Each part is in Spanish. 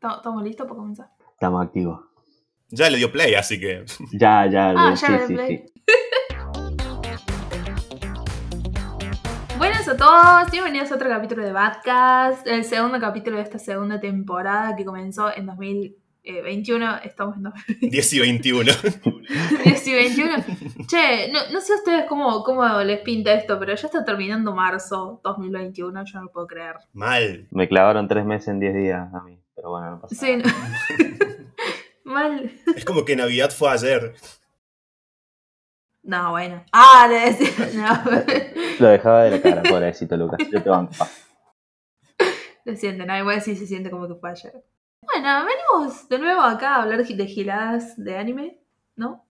¿Estamos listos para comenzar? Estamos activos. Ya le dio play, así que. Ya, ya, Ah, le- ya sí, le sí, play. sí. Buenas a todos, bienvenidos a otro capítulo de Badcast, el segundo capítulo de esta segunda temporada que comenzó en 2021, estamos en 10 y 21. 2021. Che, no, no sé a ustedes cómo, cómo les pinta esto, pero ya está terminando marzo 2021, yo no lo puedo creer. Mal. Me clavaron tres meses en diez días a mí, pero bueno, no pasa Sí, nada. no. Mal. Es como que Navidad fue ayer. No, bueno. Ah, le decía. No. Lo dejaba de la cara, pobrecito Lucas. Yo te banco. Lo siente, no, igual sí se siente como que fue ayer. Bueno, venimos de nuevo acá a hablar de giladas de anime, ¿no?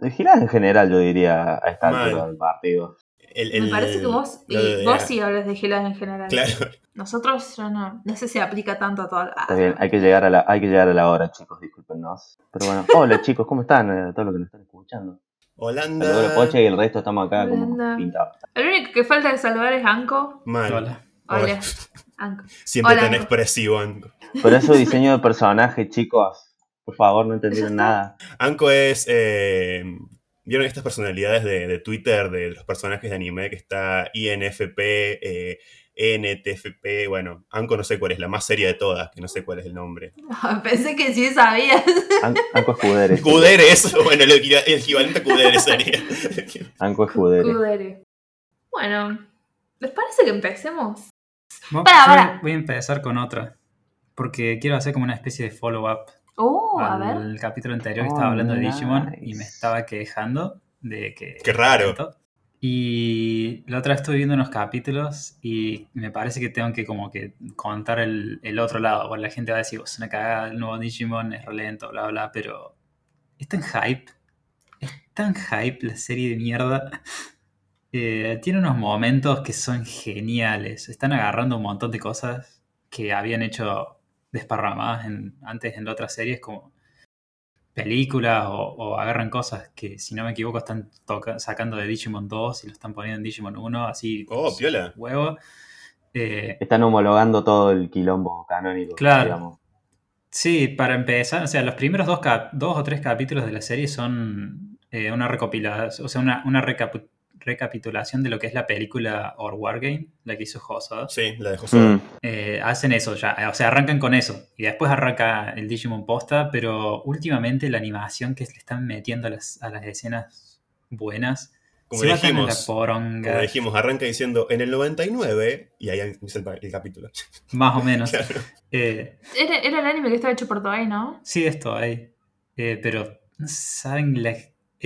De giras en general, yo diría, a esta altura del partido. El- Me parece que vos, lo y de- vos sí hablas de giladas en general. Claro. Nosotros ya no. No sé si aplica tanto a toda Está bien, hay que llegar a la, hay que llegar a la hora, chicos, discúlpenos. Pero bueno, hola chicos, ¿cómo están? Eh, todos los que nos están escuchando. Holanda. Saludos a Poche y el resto estamos acá como pintados. El único que falta de saludar es Anko. Mal. Hola. Hola, Anko. Siempre Hola, tan Anko. expresivo, Anko. Por eso diseño de personaje, chicos. Por favor, no entendieron nada. Anko es. eh, ¿Vieron estas personalidades de, de Twitter de los personajes de anime que está INFP, eh, NTFP? Bueno, Anko no sé cuál es, la más seria de todas, que no sé cuál es el nombre. Pensé que sí sabías. An- Anco Escudere. Kudere, eso, bueno, el, equi- el equivalente a Kudere sería. Anco Escudere. Kudere. Bueno, ¿les parece que empecemos? Para, para. Voy a empezar con otra. Porque quiero hacer como una especie de follow-up Oh, a ver. capítulo anterior que Oh, estaba hablando de Digimon y me estaba quejando de que. Qué raro. Y la otra vez estuve viendo unos capítulos y me parece que tengo que como que contar el, el otro lado. Porque la gente va a decir, "Oh, es una cagada, el nuevo Digimon es relento, bla, bla, pero es tan hype. Es tan hype la serie de mierda. Eh, tiene unos momentos que son geniales. Están agarrando un montón de cosas que habían hecho desparramadas en- antes en otras series, como películas o, o agarran cosas que, si no me equivoco, están toca- sacando de Digimon 2 y lo están poniendo en Digimon 1, así. Oh, piola. Huevo. Eh, Están homologando todo el quilombo canónico. Claro. digamos. Sí, para empezar, o sea, los primeros dos, cap- dos o tres capítulos de la serie son eh, una recopilación, o sea, una, una recapu- recapitulación de lo que es la película Or Wargame, la que hizo Hosoda. Sí, la de José. Mm. Eh, hacen eso ya, o sea, arrancan con eso y después arranca el Digimon posta, pero últimamente la animación que le están metiendo a las, a las escenas buenas Como se dijimos, poronga, como dijimos, arranca diciendo en el 99 y ahí empieza el, el capítulo. más o menos. Claro. Eh, Era, era el anime que estaba hecho por Toei, ¿no? Sí, esto hay. Eh, pero, no saben, La-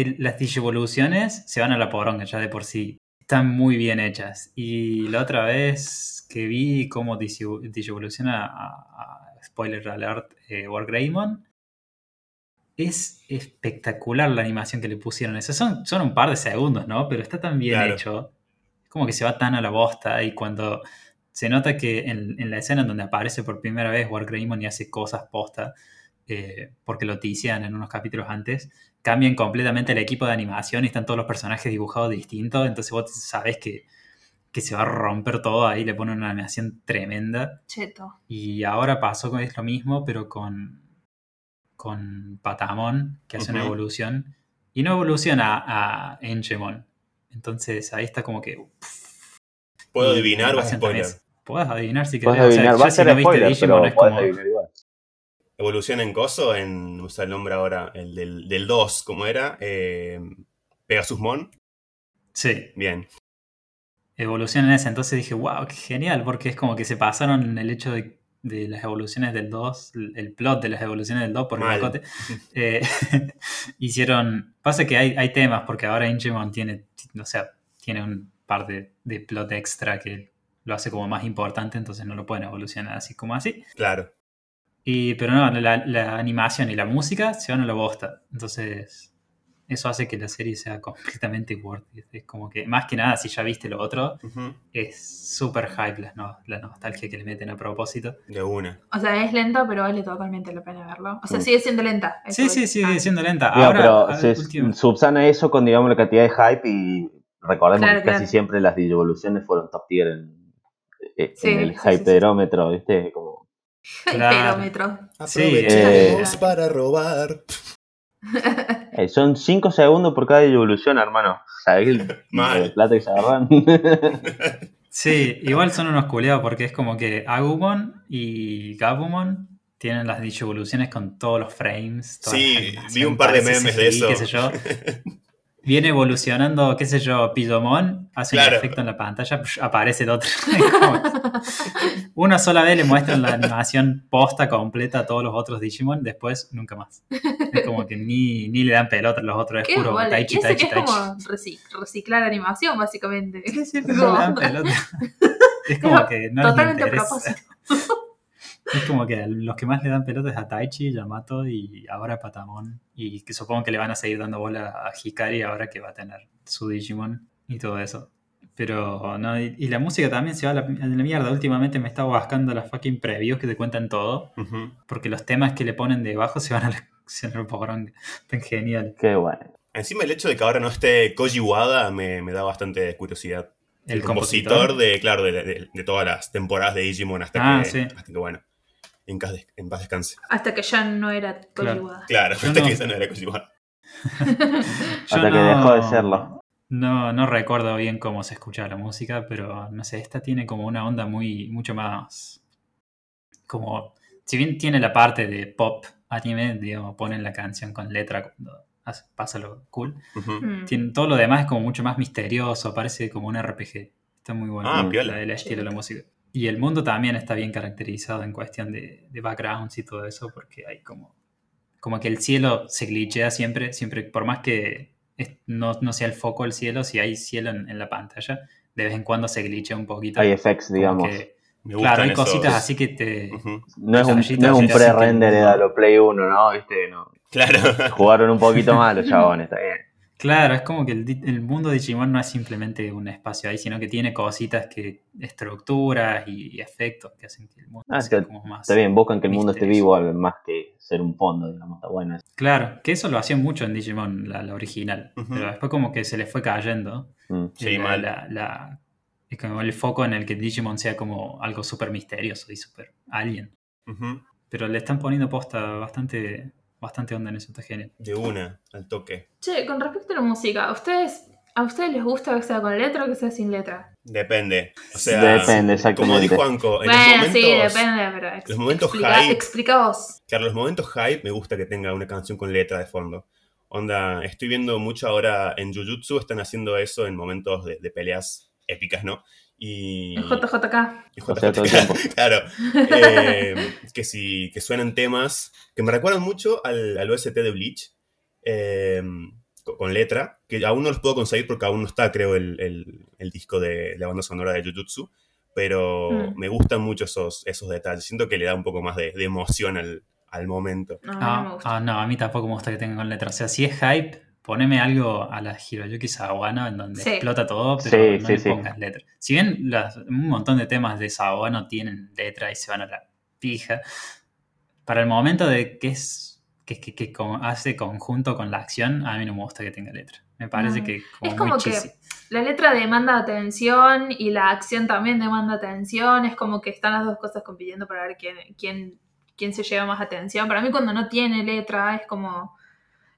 el- las digivoluciones se van a la poronga ya de por sí. Están muy bien hechas. Y la otra vez que vi cómo digi- digivoluciona a, a- spoiler alert, eh, Wargreymon, es espectacular la animación que le pusieron. Eso son, son un par de segundos, ¿no? Pero está tan bien Claro. hecho. Como que se va tan a la bosta y cuando se nota que en, en la escena en donde aparece por primera vez Wargreymon y hace cosas posta, eh, porque lo tician en unos capítulos antes, cambian completamente el equipo de animación y están todos los personajes dibujados distintos, entonces vos sabés que, que se va a romper todo ahí, le ponen una animación tremenda. Cheto. Y ahora pasó con es lo mismo, pero con, con Patamon, que hace una evolución, y no evoluciona a Engemon. Entonces ahí está como que... uff, ¿Puedo y adivinar o spoiler? también es- Podés adivinar si Puedes querés. o sea, adivinar, ya va a si no viste Digimon pero es puedes como... adivinar igual. ¿Evoluciona en coso? En, no sale el nombre ahora, el del, del 2, ¿cómo era? Eh, Pegasusmon. Sí, Bien. evolución en ese. Entonces dije, wow, qué genial, porque es como que se pasaron el hecho de, de las evoluciones del 2, el plot de las evoluciones del 2 por el Mal. Eh, hicieron. Pasa que hay, hay temas, porque ahora Ingemon tiene, o sea, tiene un par de, de plot extra que lo hace como más importante, entonces no lo pueden evolucionar así como así. Claro. Y, pero no, la, la animación y la música se van a la bosta. Entonces, eso hace que la serie sea completamente worth it. Es como que, más que nada, si ya viste lo otro, es súper hype la, no- la nostalgia que le meten a propósito. De una. O sea, es lento, pero vale totalmente la pena verlo. O sea, sigue siendo lenta. Sí, sí, sigue Ah. siendo lenta. Ahora, pero al se último- subsana eso con, digamos, la cantidad de hype y recordemos Claro, que casi siempre las digievoluciones fueron top tier en, en Sí, el sí, sí, sí. hyperómetro, ¿viste? Como El Claro. perómetro. Sí, Aprovechemos eh. para robar. Eh, son 5 segundos por cada evolución, hermano. ¿Sabés el el plata que se agarran? Sí, igual son unos culeados porque es como que Agumon y Gabumon tienen las dicho evoluciones con todos los frames. Sí, vi un par de memes de eso. qué sé yo. Viene evolucionando, qué sé yo, Pillomon, hace Claro. un efecto en la pantalla, aparece el otro. Una sola vez le muestran la animación posta completa a todos los otros Digimon, después nunca más. Es como que ni, ni le dan pelota a los otros, es Qué puro vale. taichi, taichi, que es taichi. como reci- reciclar animación, básicamente. No le dan pelota. Es como que no les Totalmente a interesa. propósito. Es como que los que más le dan pelotas es a Taichi, Yamato y ahora a Patamon. Y que supongo que le van a seguir dando bola a Hikari ahora que va a tener su Digimon y todo eso. Pero no, y, y la música también se va a la, a la mierda. Últimamente me estaba buscando las fucking previews que te cuentan todo. Porque los temas que le ponen debajo se van a la, se van. Tan genial. Qué bueno. Encima el hecho de que ahora no esté Koji Wada me, me da bastante curiosidad. El, compositor, de, claro, de, de- de todas las temporadas de Digimon hasta, Ah, que, sí. hasta que, bueno, en, paz des- en paz descanse. Hasta que ya no era Claro. Koji Claro, hasta no- que esa no era Koji Wada. Yo Hasta que dejó de serlo. No, no recuerdo bien cómo se escuchaba la música, pero no sé, esta tiene como una onda muy, mucho más. Como. Si bien tiene la parte de pop anime, digamos, ponen la canción con letra cuando pasa lo cool. Mm. Tiene, todo lo demás es como mucho más misterioso, parece como un RPG. Está muy bueno Ah, la- piola. el estilo de la música. Y el mundo también está bien caracterizado en cuestión de, de backgrounds y todo eso, porque hay como, como que el cielo se glitchea siempre, siempre, por más que es- no, no sea el foco el cielo, si hay cielo en, en la pantalla, de vez en cuando se glitchea un poquito. Hay effects, digamos. que- Me claro, hay esos- cositas así que te... No es un, no es un pre-render mundo- a lo Play 1, ¿no? ¿Viste? No. Claro. Jugaron un poquito más los chabones, está bien. Claro, es como que el, mundo de Digimon no es simplemente un espacio ahí, sino que tiene cositas que, estructuras y, y efectos que hacen que el mundo Ah, sea está- como más... Está bien, buscan que el mundo esté vivo más que ser un fondo, digamos. Está bueno eso. Claro, que eso lo hacían mucho en Digimon, la, la original. Pero después como que se les fue cayendo. Mm. Sí, la, mal. la- la- es como el foco en el que Digimon sea como algo súper misterioso y súper alien. Pero le están poniendo posta bastante, bastante onda en eso, está genial. De una, al toque. Che, con respecto a la música, ¿a ustedes, ¿a ustedes les gusta que sea con letra o que sea sin letra? Depende. O sea, Depende, como exactamente. dijo Anko, en bueno, los momentos, sí, depende, pero ex- los momentos explica, hype- explica vos. Claro, los momentos hype me gusta que tenga una canción con letra de fondo. Onda, estoy viendo mucho ahora en Jujutsu, están haciendo eso en momentos de, de peleas épicas, ¿no? Y. JJK. y O sea, todo el JJK, tiempo. claro. Eh, que, si, que suenan temas que me recuerdan mucho al, al OST de Bleach, eh, con, con letra, que aún no los puedo conseguir porque aún no está, creo, el, el- el disco de la banda sonora de Jujutsu, pero Mm. me gustan mucho esos, esos detalles. Siento que le da un poco más de, de emoción al, al momento. No, no Ah, gusta. ah, no, a mí tampoco me gusta que tengan con letra. O sea, si es hype, poneme algo a la Hiroyuki Sawano en donde Sí. explota todo, pero Sí, no sí, le sí. pongas letra. Si bien las- un montón de temas de Sawano tienen letra y se van a la pija, para el momento de que es que, que, que con- hace conjunto con la acción, a mí no me gusta que tenga letra. Me parece No. que como Es como muy que cheesy. la letra demanda atención y la acción también demanda atención. Es como que están las dos cosas compitiendo para ver quién, quién, quién se lleva más atención. Para mí cuando no tiene letra es como...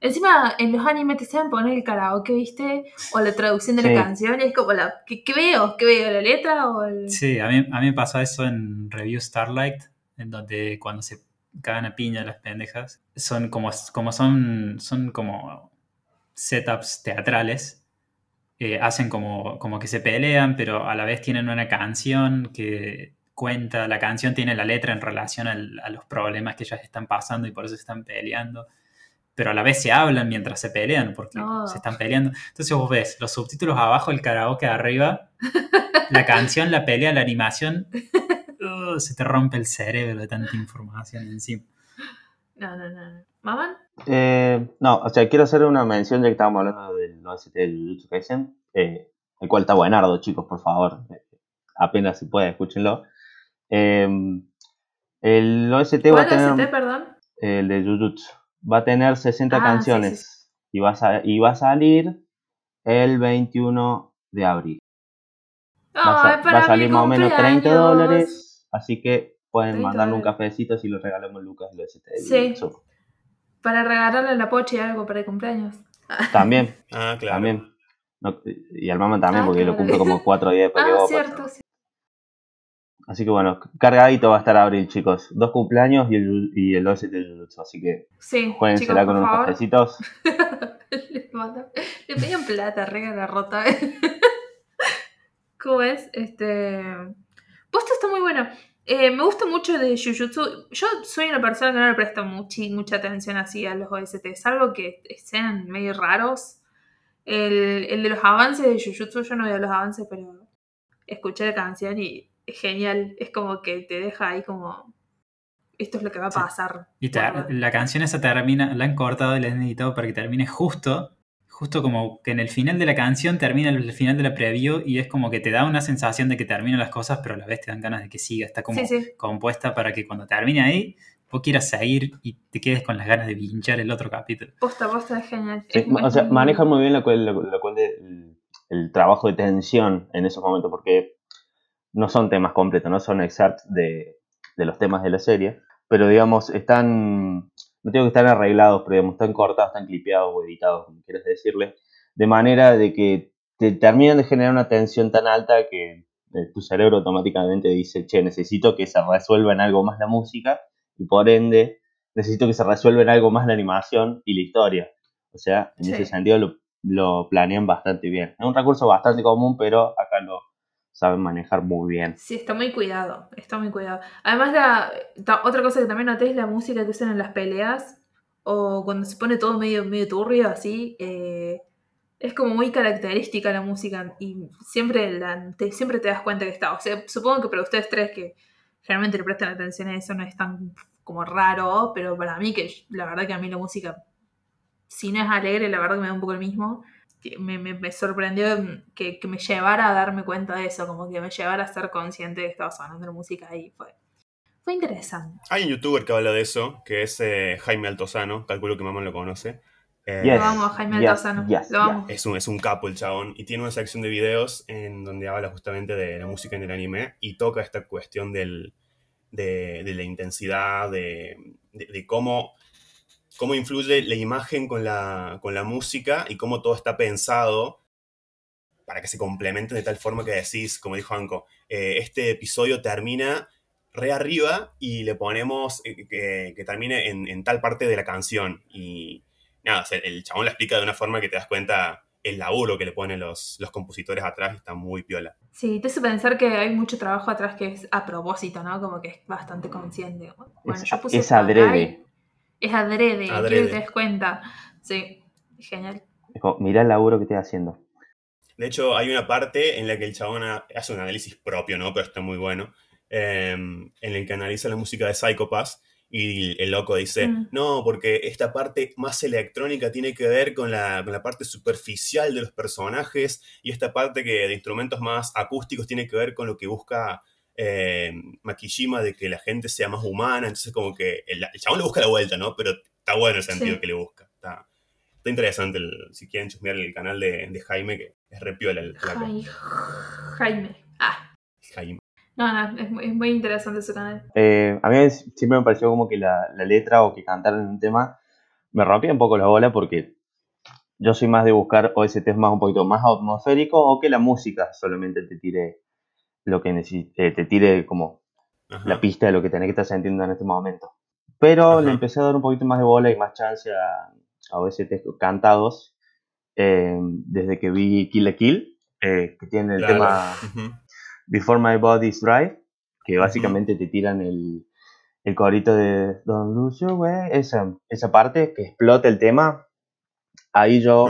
Encima en los animes te saben poner el karaoke, ¿viste? O la traducción de Sí. la canción. Y es como la... ¿qué, qué veo? ¿Qué veo? ¿La letra o el...? Sí, a mí, a mí me pasó eso en Review Starlight, en donde cuando se cagan a piña las pendejas, son como, como son, son como setups teatrales, eh, hacen como, como que se pelean, pero a la vez tienen una canción que cuenta, la canción tiene la letra en relación al- a los problemas que ellas están pasando y por eso se están peleando. Pero a la vez se hablan mientras se pelean, porque Oh. se están peleando. Entonces vos ves los subtítulos abajo, el karaoke arriba, la canción, la pelea, la animación. uh, se te rompe el cerebro de tanta información encima. No, no, no. no. ¿Maman? Eh, no, o sea, quiero hacer una mención ya que estábamos hablando del OST de Jujutsu Kaisen, eh, el cual está buenardo, chicos, por favor. Eh, apenas se puede, escúchenlo. Eh, el OST va a ¿Cuál tener... OST, perdón? el de Jujutsu. Va a tener 60 Ah, sí, canciones Y, va a, sa- y va a salir el 21 de abril. Va a, sa- Ay, para va a salir más o menos 30 cumpleaños. dólares, así que pueden mandarle un cafecito si lo regalamos Lucas y lo. Sí. Para regalarle a la Pochi algo para el cumpleaños. También, Ah, claro. también. No, y al mamá también, Ah, porque lo claro. cumple como cuatro días después que Ah, cierto. pues. sí. Así que bueno, cargadito va a estar abril, chicos. Dos cumpleaños y el, y el OST de Jujutsu. Así que Sí, chicos, con unos cafecitos. le, pedían plata, regala rota. ¿Cómo es? Este. Posta está muy bueno. Eh, me gusta mucho de Jujutsu. Yo soy una persona que no le presta muchi- mucha atención así a los OST, salvo que sean medio raros. El, el de los avances de Jujutsu, yo no veo los avances, pero escuché la canción y genial. Es como que te deja ahí como. Esto es lo que va a Sí. pasar. Y te- la canción esa termina, la han cortado y la han editado para que termine justo, justo como que en el final de la canción termina el final de la preview y es como que te da una sensación de que terminan las cosas, pero a la vez te dan ganas de que siga. Está como Sí, sí. compuesta para que cuando termine ahí, vos quieras seguir y te quedes con las ganas de pinchar el otro capítulo. Posta, posta es genial. Sí, Es- o es sea, manejan muy bien la cual, la, la cual de- el, el trabajo de tensión en esos momentos, porque no son temas completos, no son excerpts de, de los temas de la serie, pero digamos, están, no tengo que estar arreglados, pero digamos, están cortados, están clipeados o editados, como quieras decirle, de manera de que te terminan de generar una tensión tan alta que eh, tu cerebro automáticamente dice, che, necesito que se resuelva en algo más la música, y por ende, necesito que se resuelva en algo más la animación y la historia. O sea, en Sí. ese sentido lo, lo planean bastante bien. Es un recurso bastante común, pero acá lo saben manejar muy bien. Sí, está muy cuidado, está muy cuidado. Además, la, otra cosa que también noté es la música que usan en las peleas o cuando se pone todo medio, medio turbio así. eh, es como muy característica la música y siempre, la, te, siempre te das cuenta que está. O sea, supongo que para ustedes tres que generalmente le prestan atención a eso no es tan como raro, pero para mí que la verdad que a mí la música, si no es alegre, la verdad que me da un poco el mismo que me, me- me sorprendió que, que me llevara a darme cuenta de eso, como que me llevara a ser consciente de que estaba sonando la música ahí. Fue, fue interesante. Hay un youtuber que habla de eso, que es eh, Jaime Altozano, calculo que mamá lo conoce. Eh, Yes, Lo amo, Jaime yes, Altozano. yes, Lo amo. Es un, es un capo el chabón y tiene una sección de videos en donde habla justamente de la música en el anime y toca esta cuestión del, de, de la intensidad, de, de- de cómo, cómo influye la imagen con la, con la música y cómo todo está pensado para que se complementen de tal forma que decís, como dijo Anko, eh, este episodio termina re arriba y le ponemos eh, que, que termine en, en tal parte de la canción y nada, el chabón la explica de una forma que te das cuenta el laburo que le ponen los, los compositores atrás y está muy piola. Sí, te hace pensar que hay mucho trabajo atrás que es a propósito, ¿no? Como que es bastante consciente. Bueno, Es- yo puse es adrede. Es adrede, Adrede. quiero que te des cuenta. Sí, genial. Es como, mirá el laburo que estoy haciendo. De hecho, hay una parte en la que el chabón ha- hace un análisis propio, ¿no? Pero está muy bueno. eh, en el que analiza la música de Psychopath y el loco dice, Mm. no, porque esta parte más electrónica tiene que ver con la, con la parte superficial de los personajes y esta parte que de instrumentos más acústicos tiene que ver con lo que busca eh, Makishima de que la gente sea más humana. Entonces como que el, el chabón le busca la vuelta, ¿no? Pero está bueno el sentido Sí. que le busca. Está, está interesante el- si quieren chusmear el canal de, de Jaime, que es repiola el flaco. Jai- Jaime. Ah, Jaime. no, no, es, muy- es muy interesante su canal. Eh, a mí siempre me pareció como que la, la letra o que cantaran en un tema me rompía un poco la bola porque yo soy más de buscar OSTs más un poquito más atmosféricos o que la música solamente te tire lo que eh, te tire como Ajá. la pista de lo que tenés que estar sintiendo en este momento. Pero Ajá. le empecé a dar un poquito más de bola y más chance a, a OSTs cantados eh, desde que vi Kill la Kill, eh, que tiene el Claro. tema. Before My Body's Dry, que básicamente te tiran el, el corito de Don't Lose Your Way, esa, esa parte que explota el tema. Ahí yo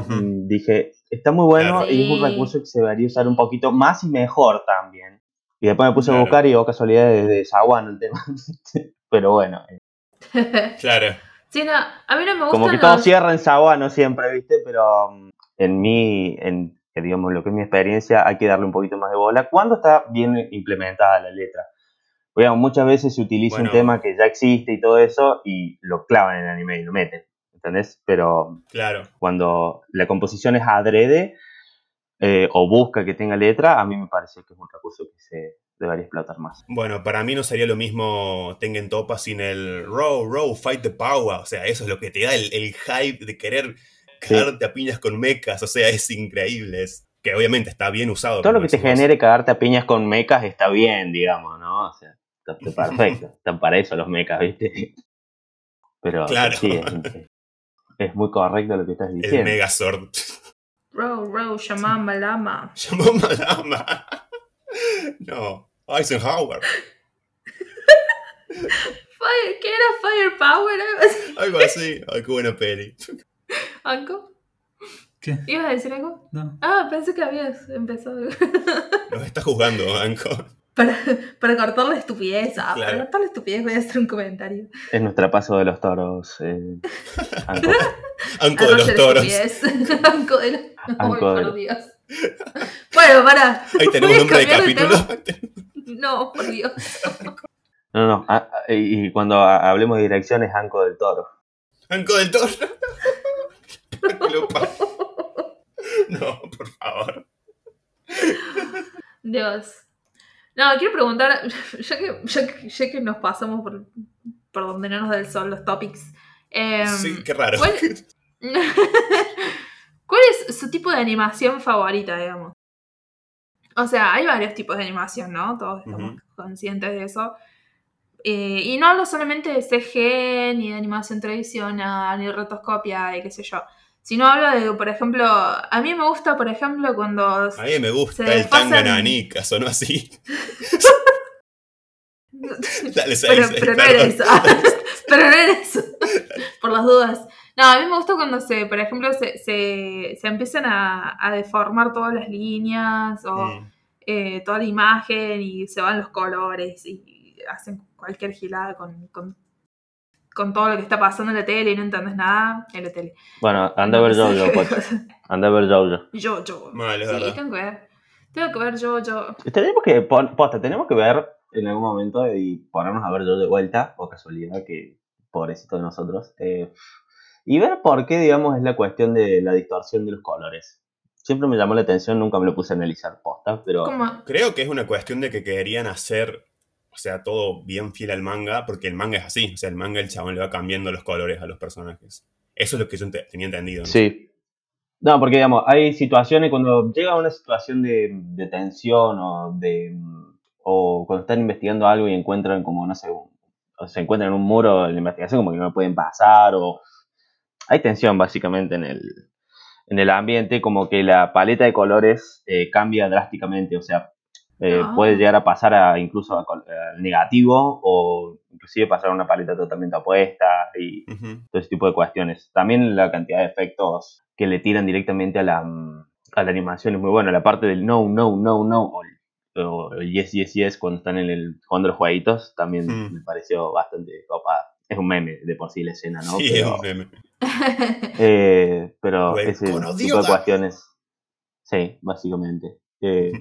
dije, está muy bueno Claro. y es un recurso que se debería usar un poquito más y mejor también. Y después me puse a buscar y oh casualidad de, Sawan el tema. Pero bueno, eh, Claro. sí, no, a mí no me gustan como que todo cierra en Sawan, no siempre, ¿viste? Pero mm, en mi, en que digamos lo que es mi experiencia, hay que darle un poquito más de bola cuando está bien implementada la letra. Digamos, muchas veces se utiliza un tema que ya existe y todo eso y lo clavan en el anime y lo meten, ¿entendés? Pero Claro. cuando la composición es adrede eh, o busca que tenga letra, a mí me parece que es un recurso que se debería explotar más. Bueno, para mí no sería lo mismo Tengen Topa sin el row, row, fight the power. O sea, eso es lo que te da el, el hype de querer cagarte a piñas con mechas. O sea, es increíble. Es, que obviamente está bien usado. Todo lo que te genere cagarte a piñas con mechas está bien, digamos, ¿no? O sea, está, está perfecto. Están para eso los mechas, ¿viste? Pero Claro. sí, es, es muy correcto lo que estás El diciendo. Megazord. Row, row, Shamamba, Lama. Llamó Madama. No, Eisenhower. Fire, ¿Qué era Firepower? Algo así. Algo así. Ay, qué buena peli. ¿Anco? ¿Qué? ¿Ibas a decir algo? No. Ah, pensé que habías empezado. Nos está juzgando, Anko. Para, para cortar la estupidez. Ah, Claro. Para cortar la estupidez voy a hacer un comentario. Es nuestra paso de los toros. Eh, Anco. Anko de los toros. Anco de los... Anco de por Dios. Bueno, para. Ahí tenemos nombre de capítulo. No, por Dios. No, no. ah, ah, y cuando ha- hablemos de dirección es Anco del Toro. Anko del toro. No, por favor. Dios. No, quiero preguntar, ya que, ya que, ya que nos pasamos por, por donde no nos da el sol los topics. em, Sí, qué raro. ¿cuál- ¿Cuál es su tipo de animación favorita, digamos? O sea, hay varios tipos de animación, ¿no? Todos estamos conscientes de eso. Eh, y no hablo solamente de CG, ni de animación tradicional, ni de rotoscopia, y qué sé yo. Sino hablo de, por ejemplo, a mí me gusta, por ejemplo, cuando... A mí me gusta Se el tanga desfasan- nanica, sonó así. Dale, pero, seis, pero no era eso. pero no era eso. Por las dudas. No, a mí me gusta cuando se, por ejemplo, se, se, se empiezan a, a deformar todas las líneas o Mm. eh, toda la imagen y se van los colores y hacen cualquier gilada con, con, con todo lo que está pasando en la tele y no entendés nada en la tele. Bueno, anda a ver sé. Jojo, Pocho. Anda a ver Jojo. Yo, yo. Mal, es sí, verdad. tengo que ver. Tengo que ver yo, yo. Tenemos que, posta, tenemos que ver en algún momento y ponernos a ver Jojo de vuelta, o casualidad que pobrecito de nosotros. eh, y ver por qué, digamos, es la cuestión de la distorsión de los colores. Siempre me llamó la atención, nunca me lo puse a analizar posta, pero... Creo que es una cuestión de que querían hacer, o sea, todo bien fiel al manga, porque el manga es así. O sea, el manga el chabón le va cambiando los colores a los personajes. Eso es lo que yo tenía entendido. Sí. No, porque digamos, hay situaciones cuando llega una situación de, tensión o de o cuando están investigando algo y encuentran como, no sé, un- se encuentran en un muro en la investigación como que no pueden pasar o hay tensión básicamente en el, en el ambiente, como que la paleta de colores eh, cambia drásticamente, o sea, eh, Ah. puede llegar a pasar a incluso a col- al negativo o inclusive pasar a una paleta totalmente opuesta y todo ese tipo de cuestiones. También la cantidad de efectos que le tiran directamente a la, mm, a la animación es muy buena. La parte del no, no, no, no, o el, o el yes, yes, yes cuando están en el, jugando los jueguitos, también Mm. me pareció bastante copada. Es un meme de por sí la escena, ¿no? Sí, pero, es un meme. eh, pero ese tipo de cuestiones. Sí, básicamente. Eh,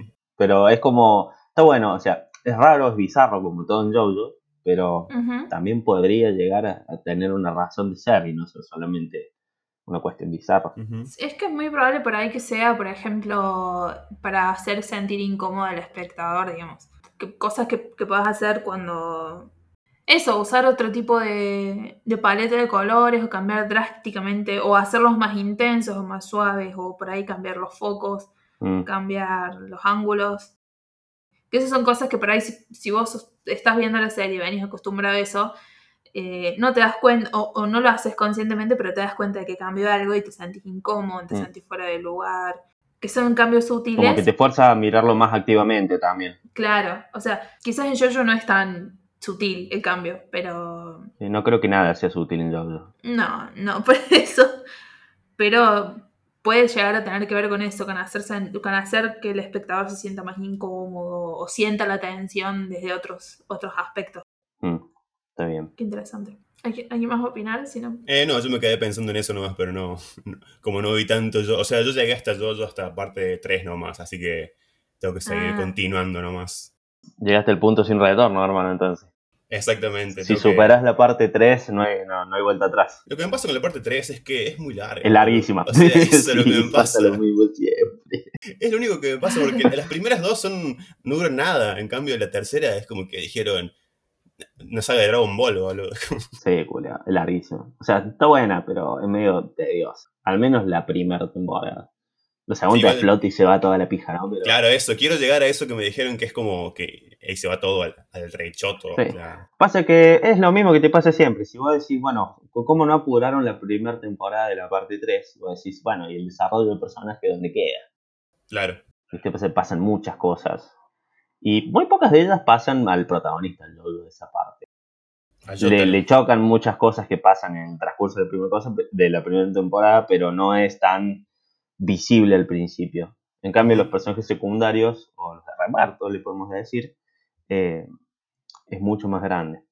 pero es como. Está bueno, o sea, es raro, es bizarro como todo en JoJo, pero también podría llegar a, a tener una razón de ser y no ser solamente una cuestión bizarra. Es que es muy probable por ahí que sea, por ejemplo, para hacer sentir incómodo al espectador, digamos. Que- cosas que, que puedas hacer cuando... Eso, usar otro tipo de, de paleta de colores o cambiar drásticamente o hacerlos más intensos o más suaves o por ahí cambiar los focos, Mm, cambiar los ángulos. Que esas son cosas que por ahí si, si vos sos- estás viendo la serie y venís acostumbrado a eso, eh, no te das cuenta, o, o no lo haces conscientemente, pero te das cuenta de que cambió algo y te sentís incómodo, te Mm. sentís fuera de lugar. Que son cambios sutiles. Como que te fuerza a mirarlo más activamente también. Claro, o sea, quizás en JoJo no es tan sutil el cambio, pero No creo que nada sea útil en JoJo. no, no, por eso. Pero puede llegar a tener que ver con eso, con hacer, sen- con hacer que el espectador se sienta más incómodo o sienta la tensión desde otros, otros aspectos. Mm, está bien. Qué interesante. ¿Hay- ¿Alguien más va a opinar? Si no... Eh, no, yo me quedé pensando en eso nomás, pero no, no- como no vi tanto yo, o sea, yo llegué hasta yo, hasta parte 3 nomás, así que tengo que seguir Ah. continuando nomás. Llegaste al punto sin retorno, hermano, entonces. Exactamente. Si que- superas la parte 3, no hay, no, no hay vuelta atrás. Lo que me pasa con la parte 3 es que es muy larga. Es larguísima. O sea, eso es lo que me pasa. lo mismo siempre. Es lo único que me pasa porque las primeras dos son no duran nada. En cambio, la tercera es como que dijeron una saga de Dragon Ball o algo. Sí, culiao, es larguísimo. O sea, está buena, pero es medio tediosa. Al menos la primera temporada. La segunda igual- explota y se va toda la pija, ¿no? Pero, Claro, eso. Quiero llegar a eso que me dijeron que es como que ahí se va todo al, al rechoto. Sí. o sea, Pasa que es lo mismo que te pasa siempre. Si vos decís, bueno, ¿cómo no apuraron la primera temporada de la parte 3? Vos decís, bueno, ¿y el desarrollo del personaje dónde queda? claro. ¿Viste? Pues, pasan muchas cosas. Y muy pocas de ellas pasan al protagonista, Yoyo de esa parte. Le, le chocan muchas cosas que pasan en el transcurso de primera cosa, de la primera temporada, pero no es tan visible al principio. En cambio, los personajes secundarios, o los de reparto, le podemos decir, eh, es mucho más grande.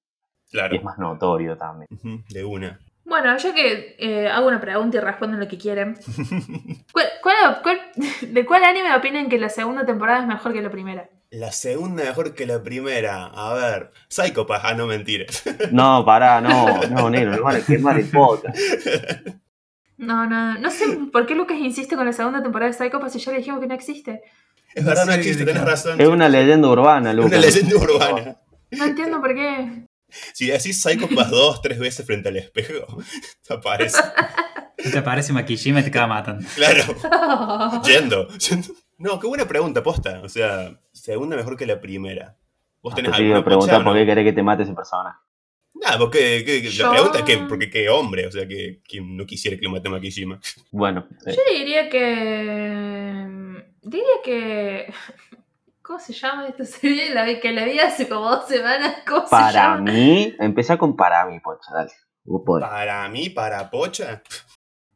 Claro. Y es más notorio también. De una. Bueno, ya que eh, hago una pregunta y responden lo que quieren. ¿Cuál, cuál- cuál- de cuál anime opinan que la segunda temporada es mejor que la primera? La segunda mejor que la primera. A ver. Psychopath. Ah, no mentiras. No, pará, no, no, negro, no van a quemar el podcast. No, no, no sé por qué Lucas insiste con la segunda temporada de Psycho si ya le dijimos que no existe. Es verdad, no existe, tenés razón. Es una leyenda urbana, Lucas. Una leyenda urbana. No entiendo por qué. Si decís Psychopath 2 tres veces frente al espejo, te aparece. Te aparece Makishima y te acaba matando. Claro, yendo. yendo. No, qué buena pregunta, posta. O sea, segunda mejor que la primera. ¿Vos tenés Te iba alguna a preguntar pocha o por no? qué querés que te mate ese personaje. Nada, porque que- que- Yo- la pregunta es que, porque qué hombre, o sea, que quien no quisiera que lo mate Makishima. Bueno, eh, Yo diría que. Diría que. ¿Cómo se llama esta serie? La que la vi hace como dos semanas. ¿Cómo se para llama? mí, empezá con para mí, pocha, dale. Para mí, para Pocha,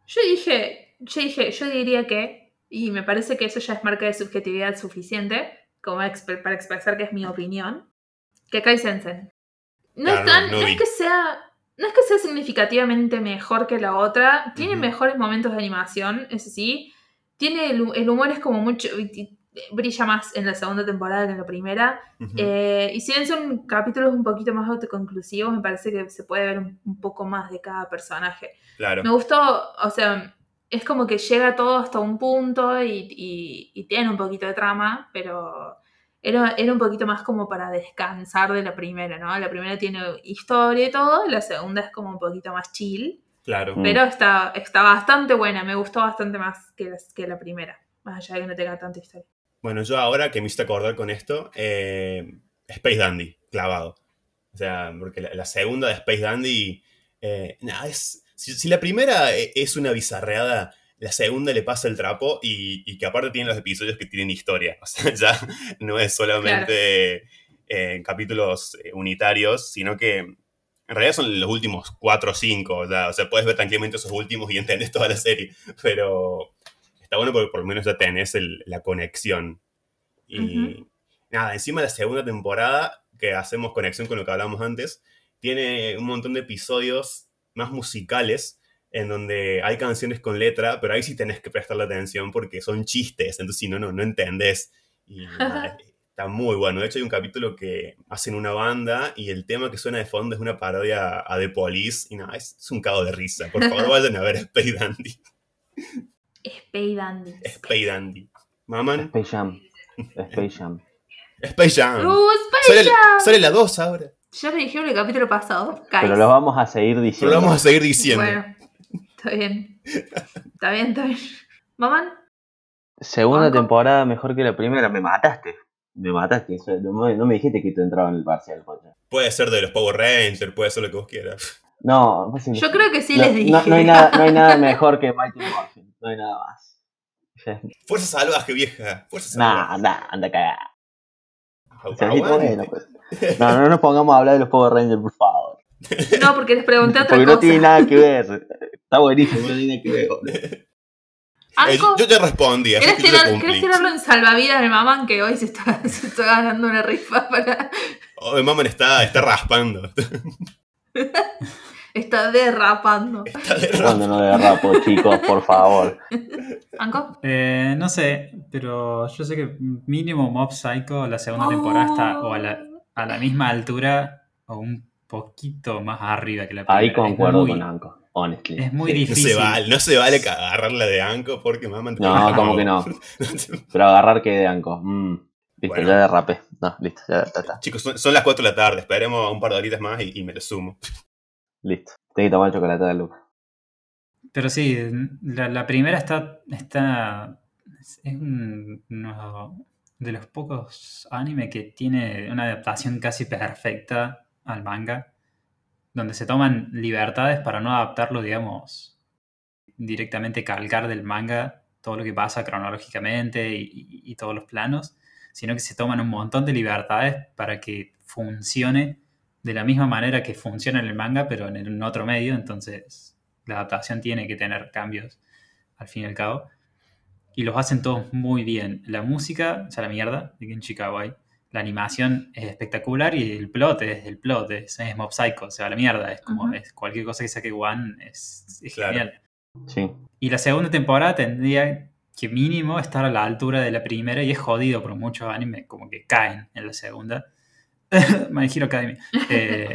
Yo dije, yo dije, yo diría que, y me parece que eso ya es marca de subjetividad suficiente, como exp- para expresar que es mi opinión, que Kai Sensen. No, Claro, es tan, no es que sea, no es que sea significativamente mejor que la otra, tiene mejores momentos de animación, eso sí, tiene el, el humor es como mucho, brilla más en la segunda temporada que en la primera, eh, y si bien son capítulos un poquito más autoconclusivos, me parece que se puede ver un- un poco más de cada personaje. claro. Me gustó, o sea, es como que llega todo hasta un punto y, y- y tiene un poquito de trama, pero era, era un poquito más como para descansar de la primera, ¿no? La primera tiene historia y todo, la segunda es como un poquito más chill, Claro. Mm. pero está, está bastante buena, me gustó bastante más que, las- que la primera, más allá de que no tenga tanta historia. Bueno, yo ahora que me hiciste acordar con esto, eh, Space Dandy, clavado. O sea, porque la, la segunda de Space Dandy, eh, nada, es. Si, si la primera e- es una bizarreada, la segunda le pasa el trapo y, y que aparte tiene los episodios que tienen historia. O sea, ya no es solamente eh, capítulos eh, unitarios, sino que en realidad son los últimos cuatro o cinco. O sea, o sea, puedes ver tranquilamente esos últimos y entendés toda la serie. Pero está bueno porque por lo menos ya tenés el- la conexión. Y Ujú. nada, encima la segunda temporada, que hacemos conexión con lo que hablamos antes, tiene un montón de episodios más musicales en donde hay canciones con letra, pero ahí sí tenés que prestarle atención porque son chistes, entonces si no, no, no entendés. Y nada, está muy bueno. De hecho, hay un capítulo que hacen una banda y el tema que suena de fondo es una parodia a The Police. Y nada, es, es un cago de risa. Por favor, vayan a ver Space Dandy. Space Dandy. Space Dandy. Maman, Space Jam. Space Jam. Space Jam. ¡Uh, Space Jam! sale la 2 ahora. Ya lo dijimos en el capítulo pasado. Guys. Pero lo vamos a seguir Pero diciendo. lo vamos a seguir diciendo. Bueno, está bien. Está bien, está bien. ¿Maman? Segunda Banco. temporada mejor que la primera. Me mataste. Me mataste. No me, no me dijiste que tú entraba en el parcial, pocha. Puede ser de los Power Rangers, puede ser lo que vos quieras. No, pues Yo creo que sí no, les dije. no- no hay nada, no hay nada mejor que Mighty Morphin. No hay nada más. Fuerza salvaje, vieja. Fuerza Nah, salvaje. nah, anda a cagar. Agu- O sea, bueno, pues. No, no nos pongamos a hablar de los Power Rangers, por favor. No, porque les pregunté otra Porque cosa. no tiene nada que ver. Está buenísimo, no tiene nada que ver. Eh, yo te respondí, ¿querés, tirar- querés tirarlo en salvavidas del mamán que hoy se está, se está ganando una rifa para. Oh, Maman está, está raspando. Está derrapando. Está. Cuando no derrapo, chicos, por favor. ¿Anco? Eh, no sé, pero yo sé que mínimo Mob Psycho, la segunda temporada está o a la, a la misma altura o un poquito más arriba que la primera. Ahí concuerdo muy- con Anko, honestly. Es muy No difícil. se, vale, no se vale agarrarla de Anko porque me va a mantener. No, como que no. Pero agarrar que de Anko. Mm. Listo, Bueno. ya derrapé. No, listo, ya, está. Chicos, son, son las 4 de la tarde. Esperemos un par de horitas más y, y me lo sumo. Listo. Tengo que tomar el chocolate de Luca. Pero sí, la, la primera está. está es un- uno de los pocos anime que tiene una adaptación casi perfecta al manga, donde se toman libertades para no adaptarlo, digamos, directamente calcar del manga todo lo que pasa cronológicamente y, todos los planos, sino que se toman un montón de libertades para que funcione de la misma manera que funciona en el manga, pero en, otro medio, entonces la adaptación tiene que tener cambios al fin y al cabo. Y los hacen todos muy bien. La música, o sea, la mierda, de Kenshi. La animación es espectacular y el plot es el plot, es, es Mob Psycho, o sea, la mierda, es como es cualquier cosa que saque One es, es Claro. genial. Sí. Y la segunda temporada tendría que mínimo estar a la altura de la primera y es jodido porque muchos animes como que caen en la segunda. My Hero Academy. Eh,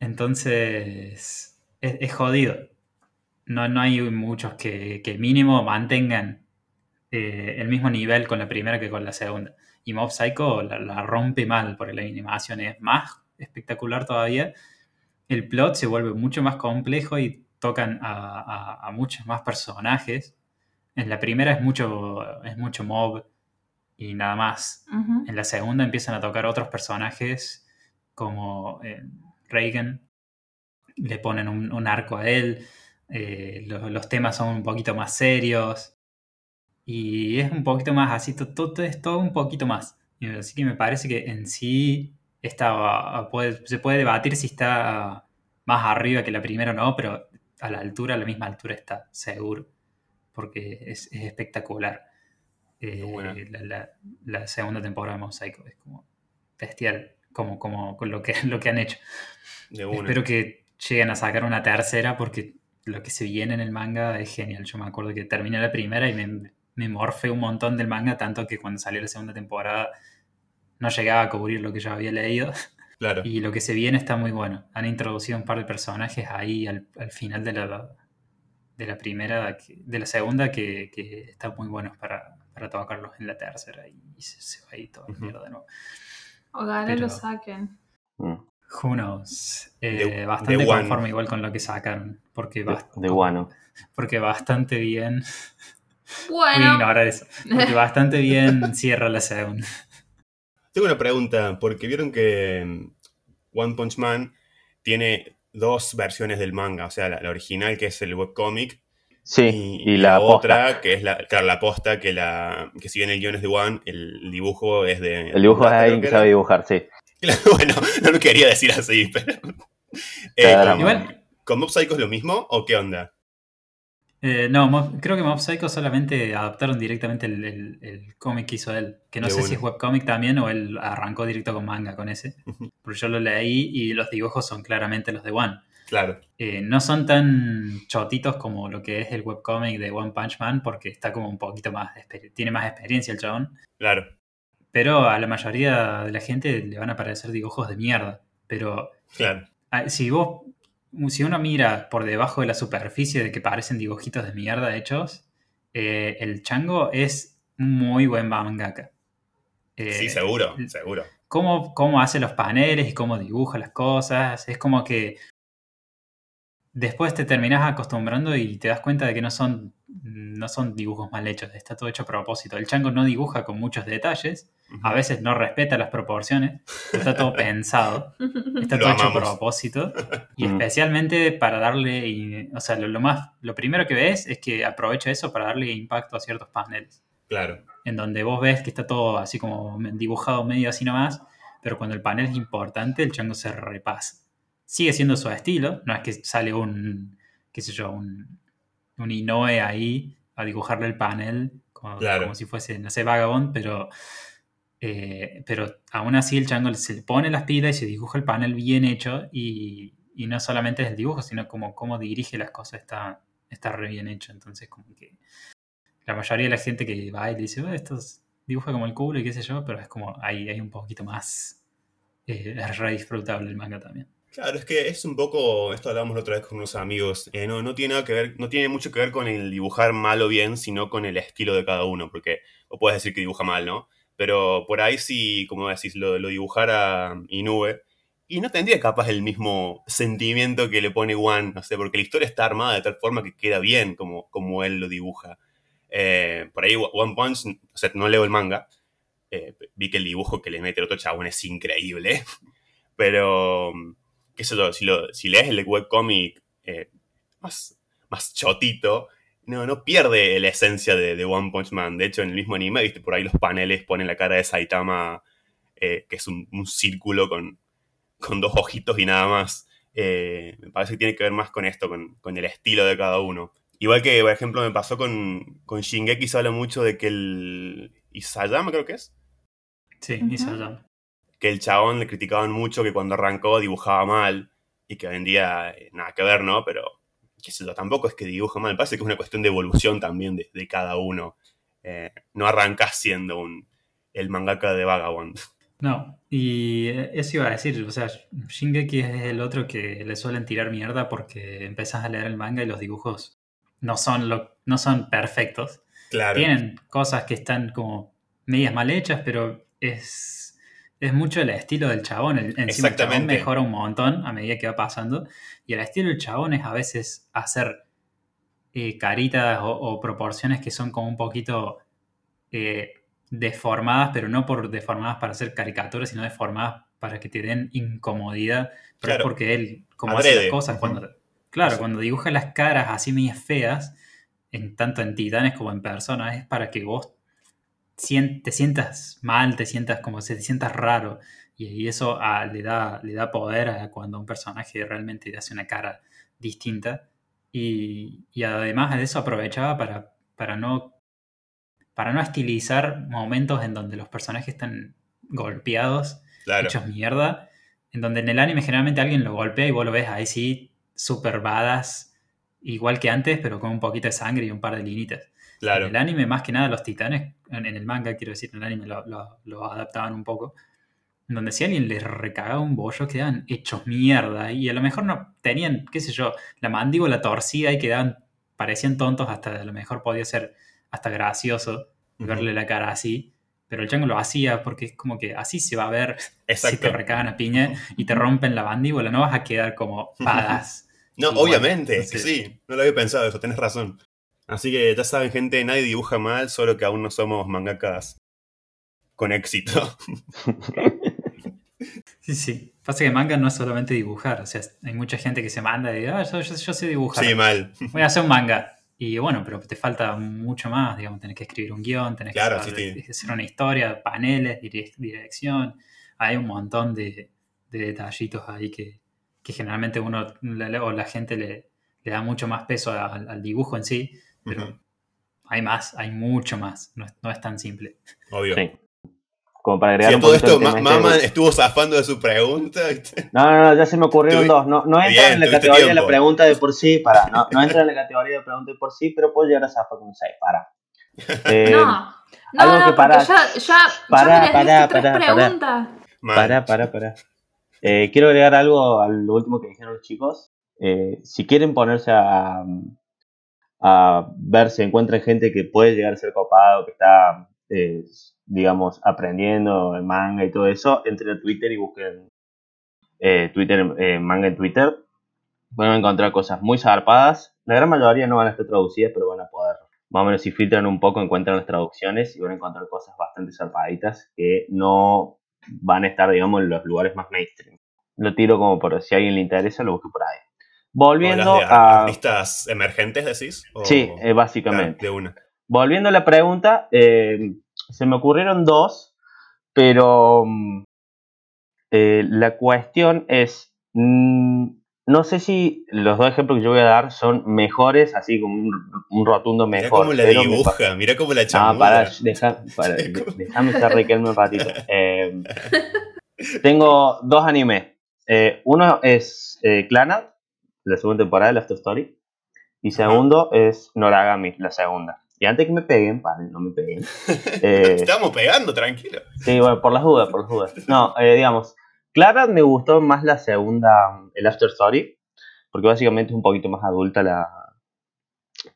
entonces, es, es jodido. No, no hay muchos que, que mínimo mantengan eh, el mismo nivel con la primera que con la segunda. Y Mob Psycho la, la rompe mal porque la animación es más espectacular todavía. El plot se vuelve mucho más complejo y tocan a, a- a muchos más personajes. En la primera es mucho, es mucho mob y nada más. En la segunda empiezan a tocar otros personajes como eh, Reagan, le ponen un, un arco a él, eh, lo- los, temas son un poquito más serios y es un poquito más así, to- todo, es todo un poquito más. Así que me parece que en sí está, puede- se puede debatir si está más arriba que la primera o no, pero a la altura, a la misma altura está, seguro, porque es, es espectacular. Eh, buena. la, la- la segunda temporada de Psycho es como bestial, como, como con lo que, lo que han hecho. Espero que lleguen a sacar una tercera porque lo que se viene en el manga es genial. Yo me acuerdo que terminé la primera y me, me morfé un montón del manga, tanto que cuando salió la segunda temporada no llegaba a cubrir lo que yo había leído. Claro. Y lo que se viene está muy bueno. Han introducido un par de personajes ahí al, al final de la, de la primera, de la segunda, que, que están muy buenos para, para tocarlos en la tercera. Y se, se va ahí todo Ujú. mierda de nuevo. Ojalá Pero- lo saquen. Mm. Who knows? Eh, De- bastante One. conforme igual con lo que sacaron. Porque, bast- guano. porque bastante bien. Voy a Bueno, ignorar eso. Porque bastante bien cierra la segunda. Tengo una pregunta, porque vieron que mm, One Punch Man tiene dos versiones del manga, o sea, la, la original que es el webcomic Sí, y, y, la, posta. otra que es la, claro, la posta que la que si bien el guion es de One, el dibujo es de... El dibujo es de alguien que sabe dibujar, sí. Claro, bueno, no lo quería decir así, pero... Eh, Claro. ¿con- Igual, ¿Con Mob Psycho es lo mismo o qué onda? Eh, no, Mob- creo que Mob Psycho solamente adaptaron directamente el, el- el cómic que hizo él. Que no sé si es webcomic también o él arrancó directo con manga con ese. Porque yo lo leí y los dibujos son claramente los de One. Claro, Eh, no son tan chotitos como lo que es el webcomic de One Punch Man porque está como un poquito más, tiene más experiencia el chabón. claro, Pero a la mayoría de la gente le van a parecer dibujos de mierda. Pero claro. ah, si vos, si uno mira por debajo de la superficie de que parecen dibujitos de mierda hechos, eh, el chango es un muy buen mangaka. Eh, Sí, seguro, seguro. cómo, cómo hace los paneles y cómo dibuja las cosas. Es como que después te terminás acostumbrando y te das cuenta de que no son, no son dibujos mal hechos, está todo hecho a propósito. El chango no dibuja con muchos detalles, a veces no respeta las proporciones, pero está todo pensado. Está Lo todo hecho a propósito. Y especialmente para darle, y- o sea, lo, lo más, lo primero que ves es que aprovecha eso para darle impacto a ciertos paneles Claro, en donde vos ves que está todo así como dibujado medio así nomás, pero cuando el panel es importante, el chango se repasa. Sigue siendo su estilo, no es que sale un, qué sé yo, un, un Inoue ahí a dibujarle el panel como, Claro. como si fuese, no sé, Vagabond, pero, eh, pero aún así el chango se le pone las pilas y se dibuja el panel bien hecho y, y no solamente es el dibujo, sino como cómo dirige las cosas está, está re bien hecho, entonces como que la mayoría de la gente que va y le dice, "Oh, esto es- dibuja como el culo y qué sé yo, pero es como hay, hay un poquito más eh, es re disfrutable el manga también. Claro, es que es un poco, esto hablábamos la otra vez con unos amigos, eh, no, no tiene nada que ver, no tiene mucho que ver con el dibujar mal o bien, sino con el estilo de cada uno, porque, o puedes decir que dibuja mal, ¿no? Pero por ahí sí, como decís, lo, lo dibujara Inoue, y no tendría capaz el mismo sentimiento que le pone One, no sé, porque la historia está armada de tal forma que queda bien como, como él lo dibuja. Eh, por ahí One Punch, o sea, no leo el manga, eh, vi que el dibujo que le mete el otro chabón es increíble, pero qué sé yo, si, lo, si lees el webcomic eh, más, más chotito, no, no pierde la esencia de, de, One Punch Man. De hecho, en el mismo anime, viste, por ahí los paneles ponen la cara de Saitama, eh, que es un, un círculo con, con, dos ojitos y nada más. Eh, me parece que tiene que ver más con esto, con, con, el estilo de cada uno. Igual que, por ejemplo, me pasó con, con Shingeki, se habla mucho de que el Isayama, creo que es. Sí, uh -huh. Isayama que el chabón le criticaban mucho que cuando arrancó dibujaba mal y que hoy en día eh, nada que ver, ¿no? Pero sé yo, tampoco es que dibuja mal, parece que es una cuestión de evolución también de, de cada uno. Eh, no arrancas siendo un, el mangaka de Vagabond. No, y eso iba a decir, o sea, Shingeki es el otro que le suelen tirar mierda porque empezás a leer el manga y los dibujos no son, lo, no son perfectos. Claro. Tienen cosas que están como medias mal hechas, pero es es mucho el estilo del chabón. El, encima el chabón mejora un montón a medida que va pasando. Y el estilo del chabón es a veces hacer eh, caritas o, o, proporciones que son como un poquito eh, deformadas, pero no por deformadas para hacer caricaturas, sino deformadas para que te den incomodidad. Pero claro. es porque él, como Adrede. hace las cosas, cuando, claro, sí. cuando dibuja las caras así medias feas, en, tanto en titanes como en personas, es para que vos te sientas mal, te sientas como si te sientas raro. Y, eso a, le, da, le da poder a cuando un personaje realmente te hace una cara distinta. Y, y además de eso aprovechaba para, para, no, para no estilizar momentos en donde los personajes están golpeados, claro. hechos mierda. En donde en el anime generalmente alguien lo golpea y vos lo ves ahí sí, super badass, igual que antes, pero con un poquito de sangre y un par de linitas. Claro. En el anime, más que nada, los titanes, en, en el manga, quiero decir, en el anime lo, lo, lo, adaptaban un poco. Donde si alguien les recagaba un bollo, quedaban hechos mierda. Y a lo mejor no tenían, qué sé yo, la mandíbula torcida y quedaban, parecían tontos, hasta a lo mejor podía ser hasta gracioso uh -huh. verle la cara así. Pero el chango lo hacía porque es como que así se va a ver Exacto. si te recagan a piña y te rompen la mandíbula. No vas a quedar como padas. no, Igual. obviamente, Entonces, sí. No lo había pensado eso, tenés razón. Así que ya saben, gente, nadie dibuja mal, solo que aún no somos mangakas con éxito. Sí, sí. Pasa que manga no es solamente dibujar. O sea, hay mucha gente que se manda y ah, yo, yo, yo, sé dibujar. Sí, mal. Voy a hacer un manga. Y bueno, pero te falta mucho más. Digamos, tenés que escribir un guion, tenés claro, que sí, sí. hacer una historia, paneles, dirección. Hay un montón de, de detallitos ahí que, que generalmente uno o la gente le, le da mucho más peso al, al dibujo en sí pero uh -huh. hay más, hay mucho más, no es, no es tan simple. Obvio. Sí. Como para agregar sí, un todo esto, Ma Mama estuvo zafando de su pregunta. No, no, no, ya se me ocurrieron dos. No, no entra Bien, en la categoría tiempo. de la pregunta de por sí, para, no, no entra en la categoría de pregunta de por sí, pero puedo llegar a zafar con un 6, para. Eh, no, no, algo no, que para, ya, ya, para, ya para, para. Para, para, para. Eh, quiero agregar algo al último que dijeron los chicos. Eh, si quieren ponerse a, a ver si encuentran gente que puede llegar a ser copado, que está, eh, digamos, aprendiendo el manga y todo eso, entren a Twitter y busquen eh, Twitter, eh, manga en Twitter. Van a encontrar cosas muy zarpadas. La gran mayoría no van a estar traducidas, pero van a poder, más o menos si filtran un poco, encuentran las traducciones y van a encontrar cosas bastante zarpaditas que no van a estar, digamos, en los lugares más mainstream. Lo tiro como por si a alguien le interesa, lo busque por ahí. Volviendo a. ¿Artistas emergentes decís? ¿O... Sí, eh, básicamente. De una. Volviendo a la pregunta, eh, se me ocurrieron dos, pero eh, la cuestión es. Mmm, no sé si los dos ejemplos que yo voy a dar son mejores, así como un, un rotundo mejor. Mira cómo la dibuja, mira cómo la chamuda. No, para, deja, para déjame estar riquelme un ratito. Tengo dos animes. Uno es Clannad, la segunda temporada de Last Story. Y segundo Ajá. es Noragami, la segunda. Y antes que me peguen, vale, no me peguen. Eh, Estamos pegando, tranquilo. Sí, bueno, por las dudas, por las dudas. No, eh, digamos, Clara me gustó más la segunda, el After Story, porque básicamente es un poquito más adulta la,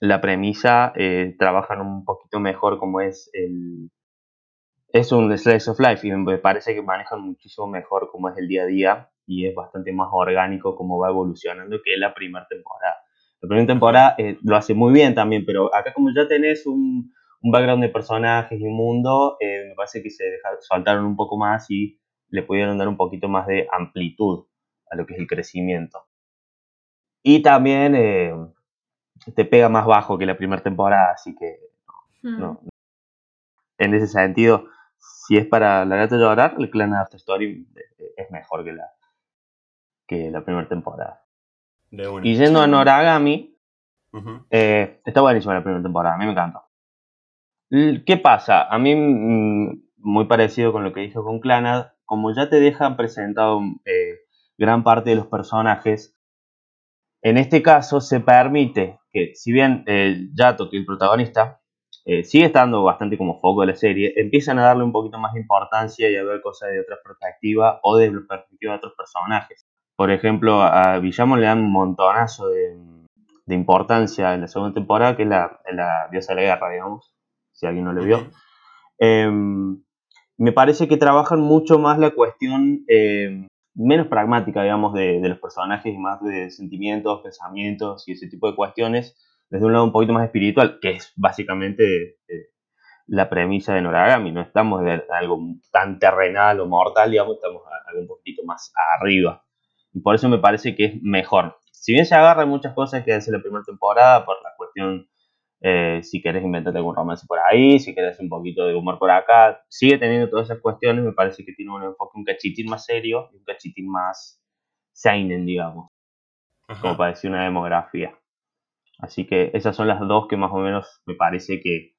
la premisa, eh, trabajan un poquito mejor como es el... Es un slice of life y me parece que manejan muchísimo mejor como es el día a día y es bastante más orgánico como va evolucionando que la primera temporada. La primera temporada eh, lo hace muy bien también, pero acá como ya tenés un, un background de personajes y un mundo, eh, me parece que se dejaron, saltaron un poco más y le pudieron dar un poquito más de amplitud a lo que es el crecimiento. Y también eh, te pega más bajo que la primera temporada, así que Hmm. no. En ese sentido, si es para la gata llorar, el clan After Story es mejor que la, que la primera temporada. De una. Y yendo a Noragami, eh, está buenísima la primera temporada, a mí me encantó. ¿Qué pasa? A mí, mm, muy parecido con lo que dijo con Clanad, como ya te dejan presentado eh, gran parte de los personajes, en este caso se permite que, si bien el Yato, que es el protagonista, eh, sigue estando bastante como foco de la serie, empiezan a darle un poquito más de importancia y a ver cosas de otra perspectiva o de la perspectiva de otros personajes. Por ejemplo, a Villamo le dan un montonazo de, de importancia en la segunda temporada, que es la, la diosa de la guerra, digamos, si alguien no lo vio. Em, me parece que trabajan mucho más la cuestión em, menos pragmática, digamos, de, de los personajes y más de sentimientos, pensamientos y ese tipo de cuestiones desde un lado un poquito más espiritual, que es básicamente eh, la premisa de Noragami. No estamos de algo tan terrenal o mortal, digamos, estamos a- algo un poquito más arriba. Y por eso me parece que es mejor. Si bien se agarra muchas cosas que hace la primera temporada, por la cuestión eh, si querés inventarte algún romance por ahí, si querés un poquito de humor por acá, sigue teniendo todas esas cuestiones, me parece que tiene un enfoque un cachitín más serio y un cachitín más seinen, digamos, Ajá. como para decir una demografía. Así que esas son las dos que más o menos me parece que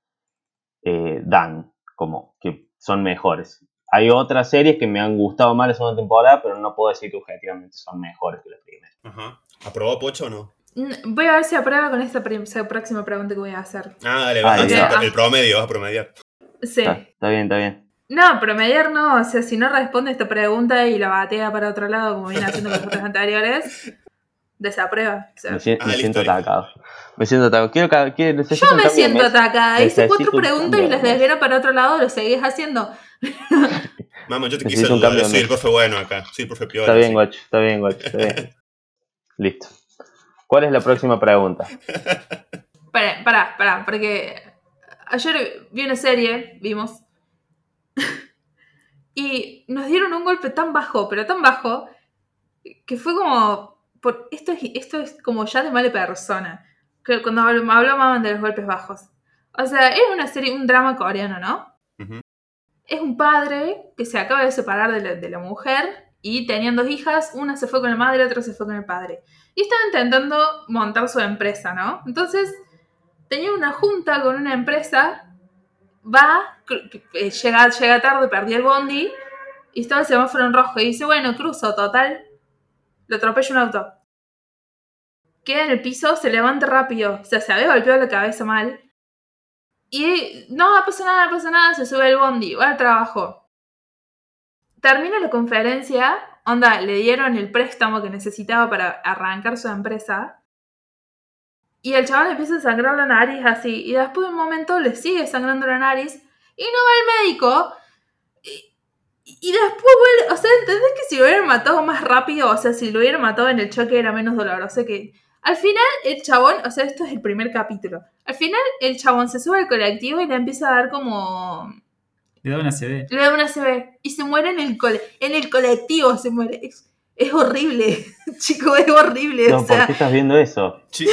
eh, dan, como que son mejores. Hay otras series que me han gustado más la segunda temporada, pero no puedo decir que objetivamente son mejores que la primera. Ajá. ¿Aprobó Pocho o no? Mm, Voy a ver si aprueba con esta próxima pregunta que voy a hacer. Ah, dale, Ah, vas a el promedio, vas a promediar. Sí. Está, está bien, está bien. No, promediar no. O sea, si no responde esta pregunta y la batea para otro lado, como viene haciendo con las otras anteriores, desaprueba. O sea, Me, Ah, me siento atacado. Me siento atacado. Quiero, quiero necesito yo me siento atacada. Hice cuatro un preguntas y las de mesa. desviaron para otro lado, lo seguís haciendo. Mamá, yo te quise un cambio soy el profe bueno acá, soy el profe piola. Está bien, sí. guacho. Está bien, guacho. Está bien. Listo. ¿Cuál es la próxima pregunta? Pará, pará, pará, porque ayer vi una serie, vimos, y nos dieron un golpe tan bajo, pero tan bajo, que fue como, por, esto, es, esto es como ya de mala persona, que cuando habl- hablaban de los golpes bajos. O sea, es una serie, un drama coreano, ¿no? Es un padre que se acaba de separar de la, mujer y tenían dos hijas, una se fue con la madre, otra se fue con el padre. Y estaba intentando montar su empresa, ¿no? Entonces, tenía una junta con una empresa, va, eh, llega, llega tarde, perdió el bondi, y estaba el semáforo en rojo, y dice, bueno, cruzo, total, lo atropella un auto. Queda en el piso, se levanta rápido, o sea, se había golpeado la cabeza mal, y no, no pasa nada, no pasa nada, se sube el bondi, va al trabajo. Termina la conferencia, onda, le dieron el préstamo que necesitaba para arrancar su empresa. Y el chaval empieza a sangrar la nariz así. Y después de un momento le sigue sangrando la nariz. Y no va al médico. Y, y después vuelve. O sea, ¿entendés que si lo hubieran matado más rápido? O sea, si lo hubieran matado en el choque era menos doloroso que. Al final, el chabón. O sea, esto es el primer capítulo. Al final, el chabón se sube al colectivo y le empieza a dar como. Le da una CB. Le da una CB. Y se muere en el, cole, en el colectivo. Se muere. Es, es horrible. Chico, es horrible. No, o sea, ¿Por qué estás viendo eso? ¿Qué,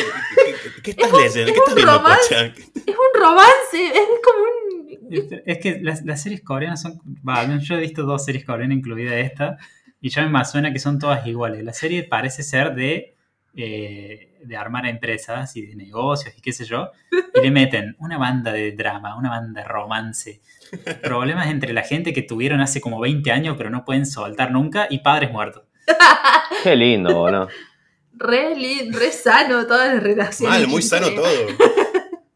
estás leyendo? ¿Qué es estás un viendo, romance. Es un romance. Es como un. Es que las, las series coreanas son. Yo he visto dos series coreanas, incluida esta, y ya me suena que son todas iguales. La serie parece ser de, eh, de armar empresas y de negocios y qué sé yo, y le meten una banda de drama, una banda de romance, problemas entre la gente que tuvieron hace como 20 años pero no pueden soltar nunca, y padres muertos. Qué lindo, boludo. Re, li- re sano todas las relaciones. Mal, muy sano todo.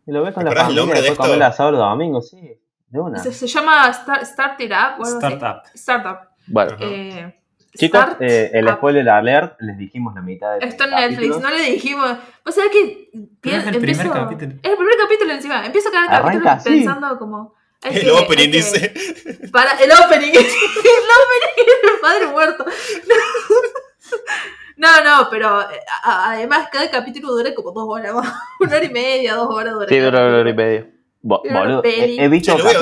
Y lo ves con la ¿Recordás el familia, de después esto? comer el asado los domingos, sí. De una. Se, se llama Start, Start It Up. Startup. Startup. Bueno. Eh, Chicos, eh, el Up. spoiler alert, les dijimos la mitad de Esto en Netflix, no le dijimos. Vos sabés que. Es el empiezo- primer capítulo. Es el primer capítulo encima. Empiezo cada Arranca capítulo así. pensando como. El que- opening que- dice. Para, el opening. el opening es el padre muerto. No, no, pero eh, a- además cada capítulo dura como dos horas más. Una hora y media, dos horas dura. Sí, dura una hora y media. Bo- boludo, he, he visto ver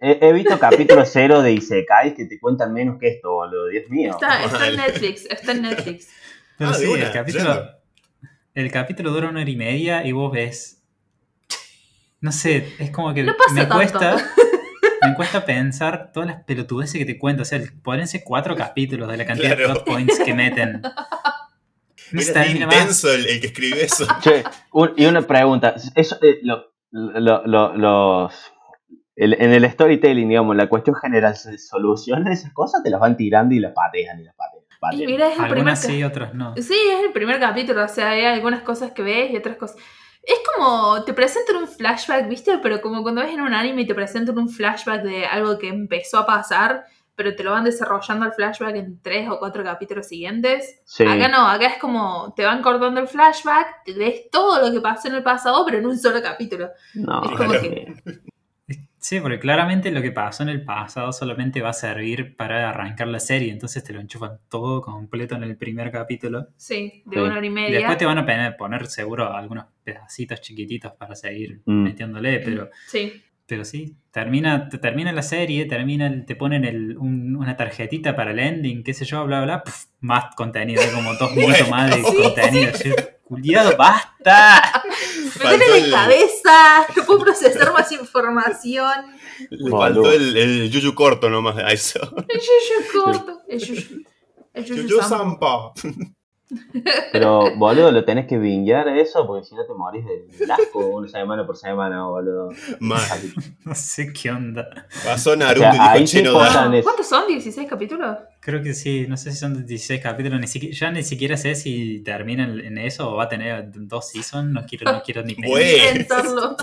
he, he visto capítulo cero de Isekai que te cuentan menos que esto, boludo. Dios mío. Está, está en. Netflix, está en Netflix. Pero Ah, sí, el capítulo, el capítulo dura una hora y media y vos ves. No sé, es como que No me tanto. cuesta. Me cuesta pensar todas las pelotudeces que te cuento. O sea, ser cuatro capítulos de la cantidad de plot points que meten. No Era intenso el, el que escribió eso. Che, un- y una pregunta. Eso, eh, lo- lo- lo- los, el- en el storytelling, digamos, la cuestión general, ¿se solucionan esas cosas? Te las van tirando y las patean y las patean. Y mira, es el primer Algunas ca- sí, otras no. Sí, es el primer capítulo, o sea, hay algunas cosas que ves y otras cosas. Es como, te presentan un flashback, ¿viste? Pero como cuando ves en un anime y te presentan un flashback de algo que empezó a pasar, pero te lo van desarrollando el flashback en tres o cuatro capítulos siguientes. Sí. Acá no, acá es como, te van cortando el flashback, te ves todo lo que pasó en el pasado, pero en un solo capítulo. No, Es como que-. Sí, porque claramente lo que pasó en el pasado solamente va a servir para arrancar la serie. Entonces te lo enchufan todo completo en el primer capítulo. Sí, de Sí. una hora y Y media. después te van a poner, seguro algunos pedacitos chiquititos para seguir Mm. metiéndole, pero, Sí. pero sí, termina, te termina la serie, termina el- te ponen el- un- una tarjetita para el ending, qué sé yo, bla, bla, pf, más contenido, hay como dos minutos más de contenido. Yo, Culiado, basta. Me Faltó duele el- la cabeza, no puedo procesar más información. Le faltó el, el yuyu corto nomás a eso. El yuyu corto. El yuyu. El yuyu Yuyu. Sampa. Pero, boludo, lo tenés que vinguear eso porque si no te morís del asco una semana por semana, boludo. Mal. No sé qué onda. Pasó O Naruto sea, y dijo, che, no da. Es- ¿Cuántos son? ¿16 capítulos? Creo que sí, no sé si son 16 capítulos, ni siquiera, ya ni siquiera sé si termina en en eso o va a tener dos seasons, no quiero, no quiero ni. Pensarlo.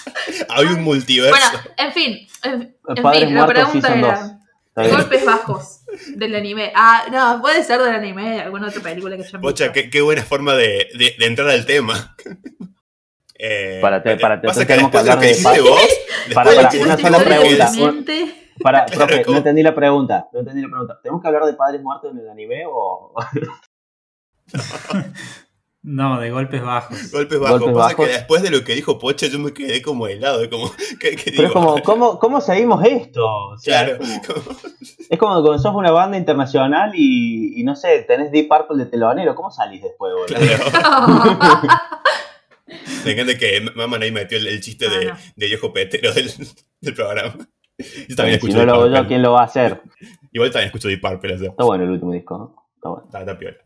Hay un multiverso. Bueno, en fin. En, en fin, la pregunta era. 2. Está bien. Golpes bajos del anime. Ah, no, puede ser del anime, de alguna otra película que hayan Pocha, qué, qué buena forma de, de- de entrar al tema. Eh, Para te- para te- pasa que tenemos que hablar de dijiste pa- vos, Para, para, lo una sola pregunta. Para, Claro, profe, ¿cómo? no entendí la pregunta. No entendí la pregunta. ¿Tenemos que hablar de padres muertos en el anime o.? No, de golpes bajos. Golpes bajos. Golpes Pasa que bajos. después de lo que dijo Pocha, yo me quedé como helado. Como, ¿qué, qué Pero es como, ¿cómo, ¿cómo seguimos esto? O sea, Claro. es, como, es como cuando sos una banda internacional y, y no sé, tenés Deep Purple de telonero. ¿Cómo salís después, boludo? Claro. Me encanta que Maman ahí metió el, el chiste Ah, de, no. de viejo petero del, del programa. Yo también si escucho no Deep lo hago yo. ¿quién lo va a hacer? Igual también escucho Deep Purple. o sea, Está bueno el último disco. ¿no? Está bueno. Está, está piola.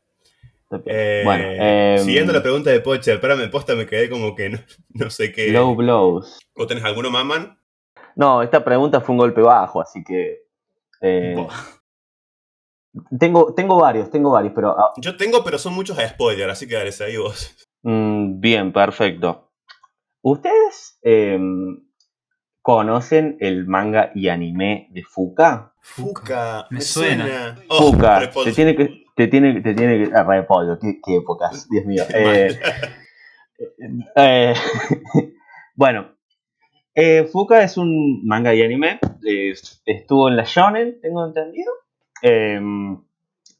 Eh, bueno, eh, siguiendo la pregunta de Pocha, espérame, posta me quedé como que no, no sé qué. Low blows. ¿Vos tenés alguno, Maman? No, esta pregunta fue un golpe bajo, así que. eh, tengo, tengo varios, tengo varios, pero. ah, Yo tengo, pero son muchos a spoiler, así que dale, ahí vos. mm, bien, perfecto. ¿Ustedes eh, conocen el manga y anime de Fuka? Fuca. Me suena. Oh, Fuka, repollo. te tiene que. Te tiene, te tiene que. ah, repollo, qué, qué épocas, Dios mío. Eh, eh, bueno, eh, Fuka es un manga y anime. eh, estuvo en la Shonen, tengo entendido. Eh,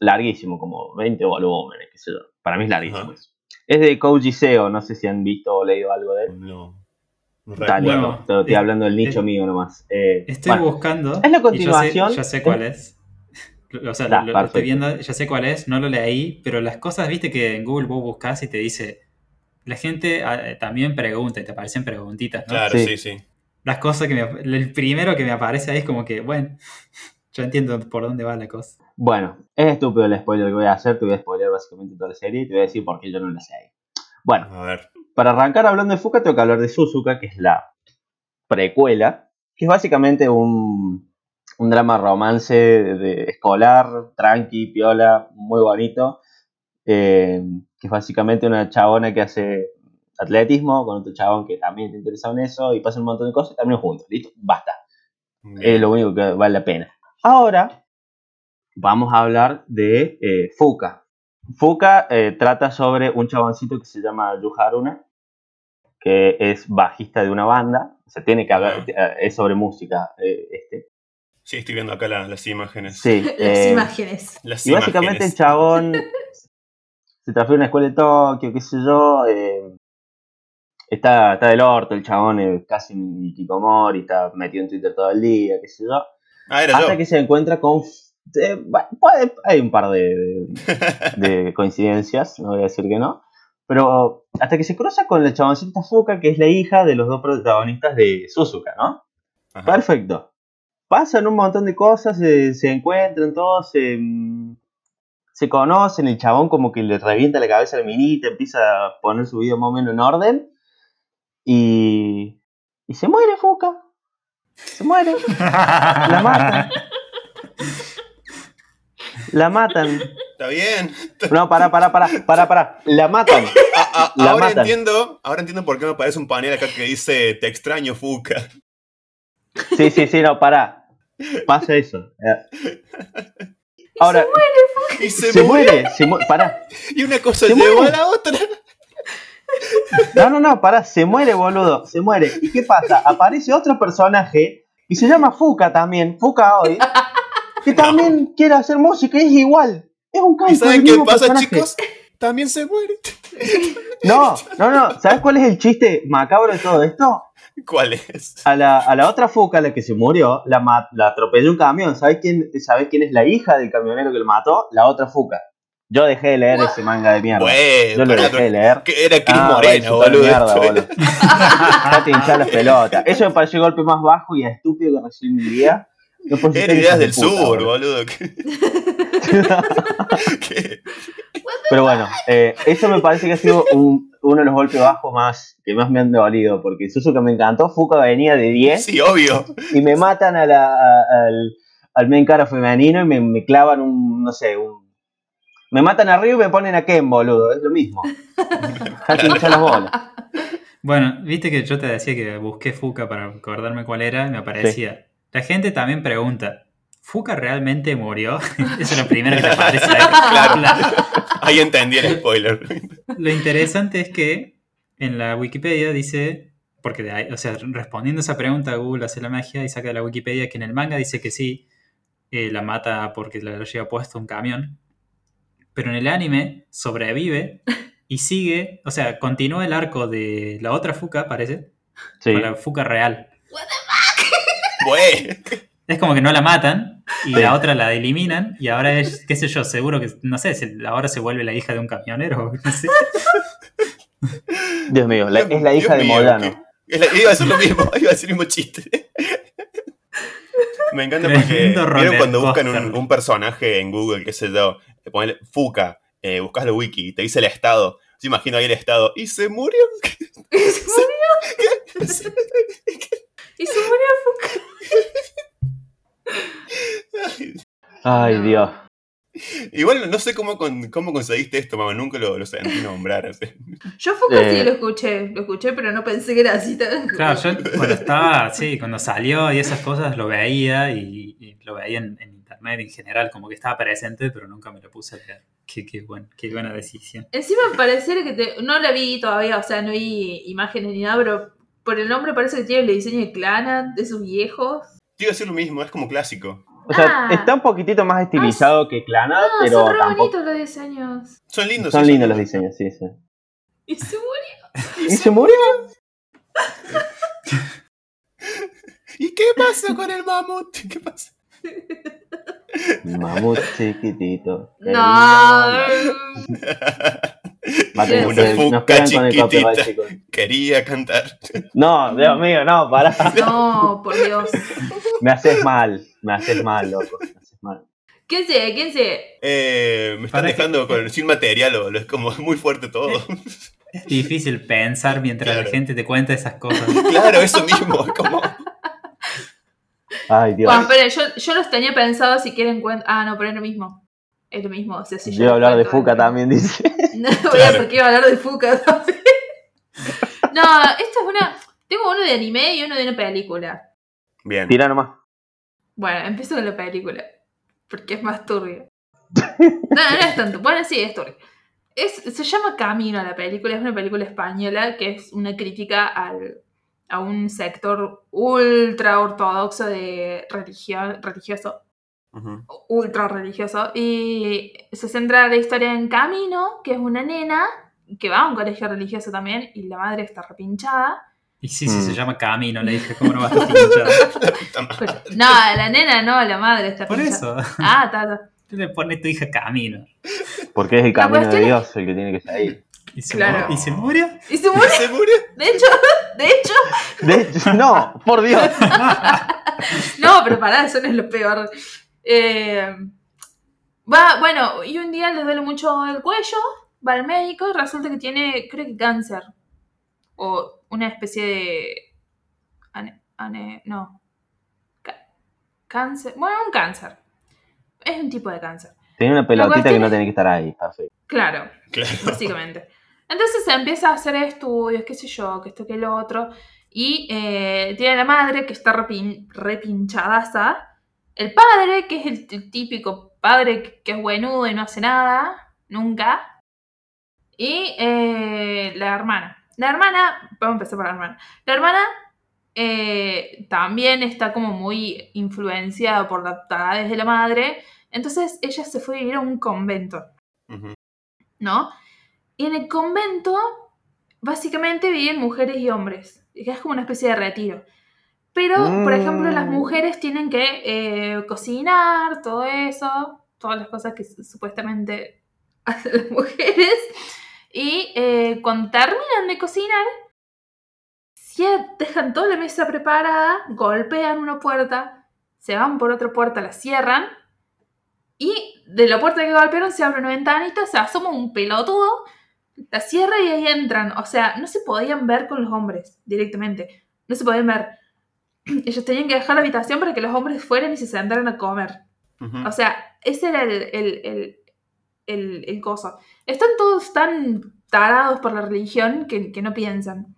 larguísimo, como 20 volúmenes, qué sé yo. Para mí es larguísimo. Eso. Es de Koji Seo, no sé si han visto o leído algo de él. No. No Está recuerdo. loco, te estoy Eh, hablando del nicho eh, mío nomás. Eh, Estoy bueno, buscando. es la continuación. Sé, yo sé cuál es. O sea, Da, lo, estoy viendo, ya sé cuál es, no lo leí, pero las cosas, viste que en Google vos buscas y te dice. La gente ah, también pregunta y te aparecen preguntitas, ¿no? Claro, Sí. sí, sí. Las cosas que me. El primero que me aparece ahí es como que, bueno, yo entiendo por dónde va la cosa. Bueno, es estúpido el spoiler que voy a hacer. Te voy a spoiler básicamente toda la serie y te voy a decir por qué yo no la sé ahí. Bueno, A ver. para arrancar hablando de Fuka, tengo que hablar de Suzuka, que es la precuela, que es básicamente un, un drama romance de escolar, tranqui, piola, muy bonito, eh, que es básicamente una chabona que hace atletismo con otro chabón que también te interesa en eso y pasan un montón de cosas y terminan juntos, listo, basta, Bien. es lo único que vale la pena. Ahora, vamos a hablar de eh, Fuka. Fuka eh, trata sobre un chaboncito que se llama Yu Haruna, que es bajista de una banda. O sea, tiene que hablar, eh, es sobre música eh, este. Sí, estoy viendo acá la- las imágenes. Sí. Las eh, imágenes. Las Y básicamente el chabón se transfiere a una escuela de Tokio, qué sé yo. eh, está, está del orto, el chabón es casi un hikikomori, está metido en Twitter todo el día, qué sé yo. Ah, era Hasta yo. que se encuentra con... eh, puede- hay un par de, de- de coincidencias, no voy a decir que no. Pero hasta que se cruza con la chaboncita Fuka, que es la hija de los dos protagonistas de Suzuka, ¿no? Ajá. Perfecto. Pasan un montón de cosas, se, se encuentran todos, se, se conocen, el chabón como que le revienta la cabeza a la minita, empieza a poner su vida más o menos en orden y, y se muere Fuka. Se muere. La matan. La matan. Está bien. No, para, para, para, para, para. La matan. La ahora matan. entiendo, ahora entiendo por qué me aparece un panel acá que dice te extraño, Fuka. Sí, sí, sí, no, para. Pasa eso. Ahora, Y se, se murió. muere, se muere, para. Y una cosa Se llevó muere. a la otra. No, no, no, para, se muere, boludo, se muere. ¿Y qué pasa? Aparece otro personaje y se llama Fuka también, Fuka hoy, que también quiere hacer música y es igual. Es un ¿Y calco saben qué pasa, personaje. chicos? También se muere. No, no, no, ¿sabes cuál es el chiste macabro de todo esto? ¿Cuál es? A la, a la otra Fuka, la que se murió, la, la atropelló un camión. ¿Sabes quién, ¿Sabes quién es la hija del camionero que lo mató? La otra Fuka. Yo dejé de leer ese manga de mierda. Bueno, Yo lo dejé de leer. que era Cris Ah, super boludo. mierda, esto. boludo. Dejate hinchar las pelotas. Eso me pareció el golpe más bajo y estúpido que recibí en mi vida. No Era ideas del puta, sur, boludo. boludo. Pero bueno, eh, eso me parece que ha sido un- uno de los golpes bajos más que más me han dolido. Porque Suzuka me encantó, Fuka venía de 10 Sí, obvio. y me matan a la- a- al, al main cara femenino y me, me clavan un, no sé, un... Me matan arriba y me ponen a Ken, boludo. Es lo mismo. Hinchar las bolas. Bueno, viste que yo te decía que busqué Fuca para acordarme cuál era y me aparecía. La gente también pregunta, ¿Fuca realmente murió? Eso es lo primero que te aparece. ahí. Claro. La- Ahí entendí el spoiler. lo interesante es que en la Wikipedia dice, porque de ahí, o sea, respondiendo a esa pregunta, Google hace la magia y saca de la Wikipedia que en el manga dice que sí, eh, la mata porque la lleva puesto un camión, pero en el anime sobrevive y sigue, o sea, continúa el arco de la otra Fuca, parece, Sí. con la Fuca real. Bueno, Es como que no la matan y Sí. la otra la eliminan y ahora es, qué sé yo, seguro que, no sé, se- ahora se vuelve la hija de un camionero, no sé. Dios mío, la- es la hija Dios de mío, que- la- iba a decir lo mismo, iba a decir el mismo chiste. Me encanta porque Tremendo ¿vieron roller cuando buscan un, personaje en Google, qué sé yo, te ponen Fuca, eh, buscas la wiki, te dice el estado. Yo imagino ahí el estado. ¿Y se murió? Y se murió. Y se murió. Ay, Dios. Igual no sé cómo, con- cómo conseguiste esto, mamá. Nunca lo, lo sentí nombrar. así. Yo Fuca Eh. sí lo escuché, lo escuché, pero no pensé que era así. Claro, yo cuando estaba, sí, cuando salió y esas cosas lo veía y, y lo veía en, en internet en general, como que estaba presente, pero nunca me lo puse a leer. Qué, qué, buen- qué buena decisión. Encima pareciera que te, no la vi todavía, o sea, no vi imágenes ni nada, pero por el nombre parece que tiene el diseño de Clannad, de sus viejos. Te iba a decir lo mismo, es como clásico. O sea, Ah. está un poquitito más estilizado que Clannad, No, pero son re tampoco. bonitos los diseños. Son lindos. Son sí, lindos los diseños, sí, sí. Y se murió. ¿Y se murió? ¿Y qué pasa con el mamut? ¿Qué pasa? Mamut chiquitito. No. Una nos fuca chiquitita. Quería cantar. No, Dios mío, no, pará. No, por Dios. Me haces mal, me haces mal, loco. Me haces mal. ¿Quién sé? ¿Quién sé? Eh, me están Para que- dejando con, sin material, o es como muy fuerte todo. Es difícil pensar mientras Claro. la gente te cuenta esas cosas. claro, eso mismo. es Como... Ay, Dios. Bueno, esperen, yo, yo los tenía pensado si quieren cuenta. Ah, no, pero es lo mismo. Es lo mismo. O sea, si Yo iba a hablar de Fuca también, dice. No, voy a Claro. porque iba a hablar de Fuca también. No, esta es una. Tengo uno de anime y uno de una película. Bien. Tira nomás. Bueno, empiezo con la película. Porque es más turbio. No, no es tanto. Bueno, sí, es turbio. Es, se llama Camino la película, es una película española que es una crítica al, a un sector ultra ortodoxo de religión, religioso, Ultra religioso, y se centra la historia en Camino, que es una nena que va a un colegio religioso también, y la madre está repinchada. Y sí, sí, se Mm. llama Camino, le dije, ¿cómo no va a estar. Pero- no, la nena no, la madre está Por pinchada. eso, Ah, está, tú le pones a tu hija Camino. Porque es el camino de Dios el que tiene que salir. ¿Y se, Claro. ¿y se murió? Y se murió, ¿Se murió? de hecho, de hecho, De- no, por Dios. no, pero pará, eso no es lo peor. Eh, va, bueno, y un día le duele mucho el cuello, va al médico y resulta que tiene, creo que cáncer. O una especie de... ane- ane- no. Cáncer. Bueno, un cáncer. Es un tipo de cáncer. Tiene una pelotita que no tiene que estar ahí, perfecto. Claro, Claro. básicamente. Entonces se empieza a hacer estudios, qué sé yo, que esto, que lo otro. Y eh, tiene la madre que está repin- repinchadaza. El padre, que es el, típico padre que, que es buenudo y no hace nada, nunca. Y eh, la hermana. La hermana, vamos a empezar por la hermana. La hermana eh, también está como muy influenciada por la taradez de la madre. Entonces ella se fue a vivir a un convento. ¿no? Y en el convento, básicamente viven mujeres y hombres, es como una especie de retiro. Pero, por ejemplo, las Mm. mujeres tienen que eh, cocinar, todo eso, todas las cosas que su- supuestamente hacen las mujeres. Y eh, cuando terminan de cocinar, cie- dejan toda la mesa preparada, golpean una puerta, se van por otra puerta, la cierran y de la puerta que golpearon se abre una ventanita, se asoma un pelotudo, la cierra y ahí entran. O sea, no se podían ver con los hombres directamente. No se podían ver. Ellos tenían que dejar la habitación para que los hombres fueran y se sentaran a comer. O sea, ese era el, el, el, el, el coso. Están todos tan tarados por la religión que, que no piensan.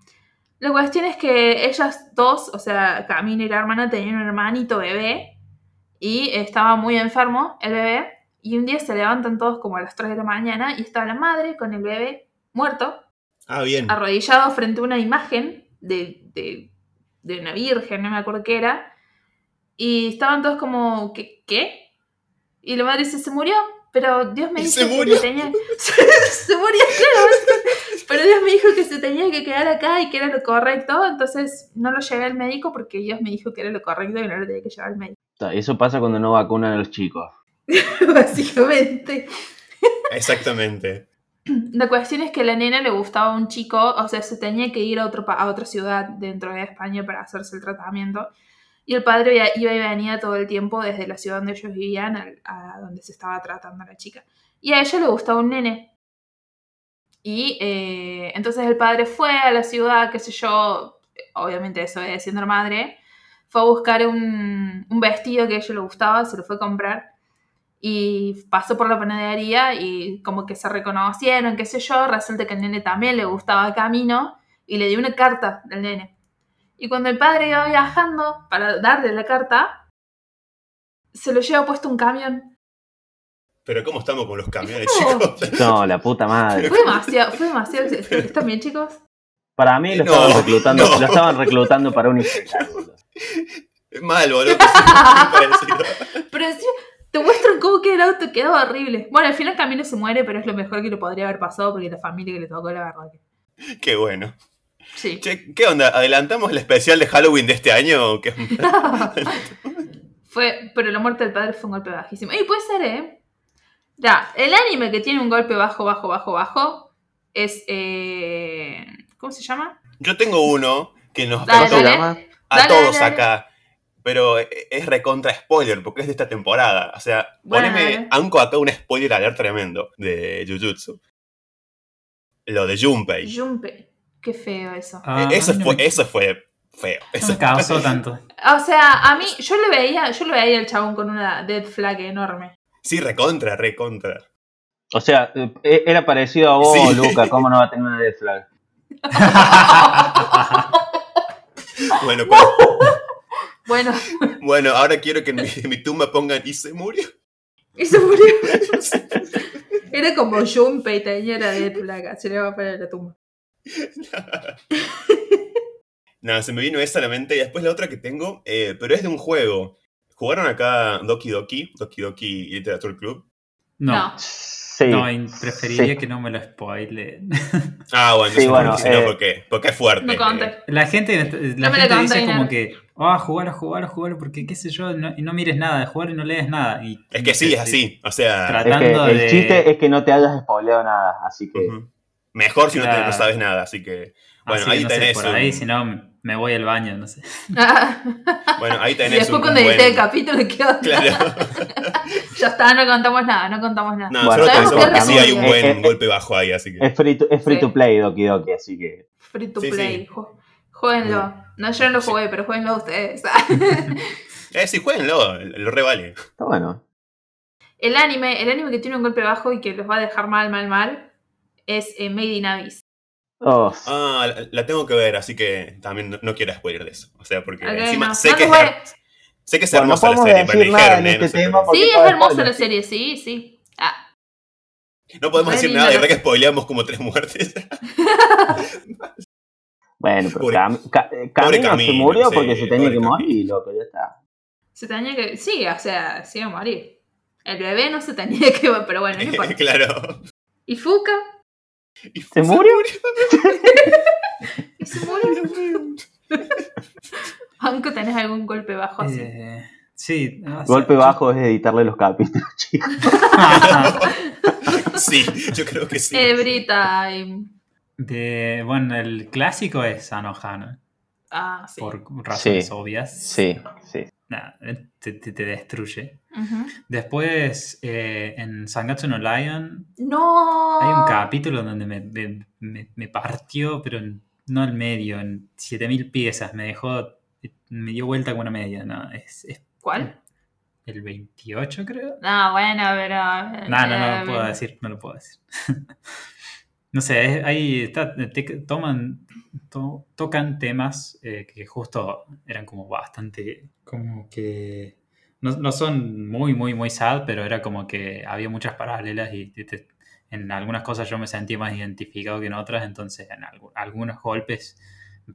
La cuestión es que ellas dos, o sea, Camila y la hermana, tenían un hermanito bebé y estaba muy enfermo el bebé. Y un día se levantan todos como a las 3 de la mañana y estaba la madre con el bebé muerto, Ah, bien. arrodillado frente a una imagen de, de, de una virgen, no me acuerdo qué era. Y estaban todos como, ¿qué? ¿qué? Y la madre dice, se murió, pero Dios me ¿Y dijo se que me tenía... se murió, claro. Pero Dios me dijo que se tenía que quedar acá y que era lo correcto, entonces no lo llevé al médico porque Dios me dijo que era lo correcto y no lo tenía que llevar al médico. Eso pasa cuando no vacunan a los chicos. Básicamente. Exactamente. La cuestión es que a la nena le gustaba un chico, o sea, se tenía que ir a, otro, a otra ciudad dentro de España para hacerse el tratamiento. Y el padre iba- y venía todo el tiempo desde la ciudad donde ellos vivían a, donde se estaba tratando a la chica. Y a ella le gustaba un nene. Y eh, entonces el padre fue a la ciudad, qué sé yo, obviamente eso siendo la madre, fue a buscar un, un vestido que a ella le gustaba, se lo fue a comprar y pasó por la panadería y como que se reconocieron, qué sé yo, resulta que al nene también le gustaba Camino y le dio una carta del nene. Y cuando el padre iba viajando para darle la carta, se lo lleva puesto un camión. Pero ¿cómo estamos con los camiones, chicos? No, la puta madre. Fue demasiado, fue demasiado. ¿Están bien, chicos? Para mí lo No, estaban reclutando, no. lo estaban reclutando para un. Es mal, boludo. Pero encima te muestran cómo queda el auto, quedó horrible. Bueno, al final Camino se muere, pero es lo mejor que le podría haber pasado porque la familia que le tocó, la verdad que. Qué bueno. Sí. Che, ¿qué onda? ¿Adelantamos el especial de Halloween de este año? o qué? Fue, pero la muerte del padre fue un golpe bajísimo. Y puede ser, ¿eh? Ya, el anime que tiene un golpe bajo, bajo, bajo, bajo es. Eh, ¿Cómo se llama? Yo tengo uno que nos Dale, ¿Cómo se afectó dale. a Dale, todos dale, dale. acá. Pero es recontra spoiler porque es de esta temporada. O sea, Bueno, poneme. Anko acá un spoiler alert tremendo de Jujutsu. Lo de Junpei. Junpei. Qué feo eso. Ah, Eh, eso, no fue, me- eso fue feo. no Eso- me causó tanto. O sea, a mí, yo lo veía, yo lo veía el chabón con una dead flag enorme. Sí, recontra, recontra. O sea, eh, era parecido a vos, Sí. Luca. ¿Cómo no va a tener una dead flag? Bueno, cu- Bueno, bueno, ahora quiero que en mi, en mi tumba pongan y se murió. Y se murió. Era como Junpei, la de plaga. Se le va para la tumba. No, se me vino esa a la mente y después la otra que tengo, eh, pero es de un juego. ¿Jugaron acá Doki Doki, Doki Doki Literature Club? No. No. No, Sí. y preferiría Sí. que no me lo spoilen. Ah, bueno, Sí, bueno, no, si no, eh, ¿por qué? Porque es fuerte. No eh. La gente, la No me gente dice como no. que, ah, jugalo, jugalo, jugalo, porque qué sé yo, no- y no mires nada, jugar y no lees nada. Y, Es que sí, es así. O sea, Es que el de- chiste es que no te hayas spoileado nada, así que. mejor si no, te- Claro. no sabes nada, así que. Bueno, así ahí que no sé, tenés por un- ahí, si no, me voy al baño, no sé. Bueno, ahí y tenés después un, cuando edité buen... el capítulo, ¿qué onda? Claro. Ya está, no contamos nada, no contamos nada. No, Bueno, solo aviso que sí hay un buen golpe bajo ahí, así que. Es free to, es free Sí. to play Doki Doki, así que. Free to Sí, play. sí. Ju- Jueguenlo. No, yo no lo Sí. jugué, pero jueguenlo ustedes. Eh, sí, jueguenlo, lo revale. Está bueno. el anime, el anime que tiene un golpe bajo y que los va a dejar mal, mal, mal, es eh, Made in Abyss. Oh, Ah, la, la tengo que ver, así que también no, no quiero spoiler de eso. O sea, porque encima no. sé, No que es, sé que es Bueno, no hermosa la serie, pero me decir nada dijeron, en eh, este no sé, tema pero- porque- Sí, es hermosa spoiler, la serie, sí, sí. Ah, No podemos decir nada, y la- verdad que spoileamos como tres muertes. Bueno, pero Cam- Ca- pobre Camino se murió sí, porque se tenía que Camino. morir, loco, ya está. se tenía que. Sí, o sea, se iba a morir. El bebé no se tenía que. Pero bueno, no importa. claro. ¿Y Fuka? Y ¿Se murió? ¿Y se murió? Aunque tenés algún golpe bajo así. Eh, sí. o sea, Golpe yo- bajo es editarle los capítulos, chicos. Sí, yo creo que sí. Every time. De, bueno, el clásico es Anohana, Ah, sí. por razones Sí. obvias. Sí, sí. Nada, eh, te, te- te destruye. Después, eh, en Sangatsu no Lion, No. hay un capítulo donde me, me- me- me partió, pero en- no al medio, en 7000 piezas. Me dejó, me dio vuelta como una media. No, es, es ¿Cuál? el 28, creo. No, bueno, pero. No, no, no eh, lo puedo decir, no lo puedo decir. no sé, es- ahí está, te- toman, to- tocan temas eh, que justo eran como bastante, como que no, no son muy, muy, muy sad, pero era como que había muchas paralelas y te- te- en algunas cosas yo me sentí más identificado que en otras, entonces en algu- algunos golpes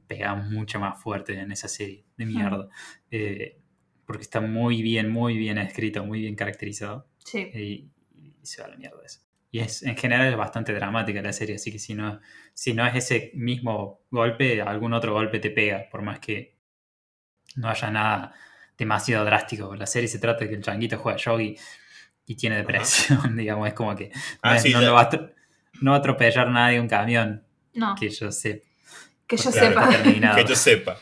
pegaban mucho más fuerte en esa serie de mierda. Eh, porque está muy bien, muy bien escrito, muy bien caracterizado Sí. y, y se va a la mierda eso. Y es, en general es bastante dramática la serie, así que si no, si no es ese mismo golpe, algún otro golpe te pega, por más que no haya nada demasiado drástico. La serie se trata de que el changuito juega yogi y tiene depresión, digamos, es como que no, Ah, es- sí, no lo va a, atro- no va a atropellar nadie un camión, No, que yo sé. que yo Claro, sepa. Que yo sepa.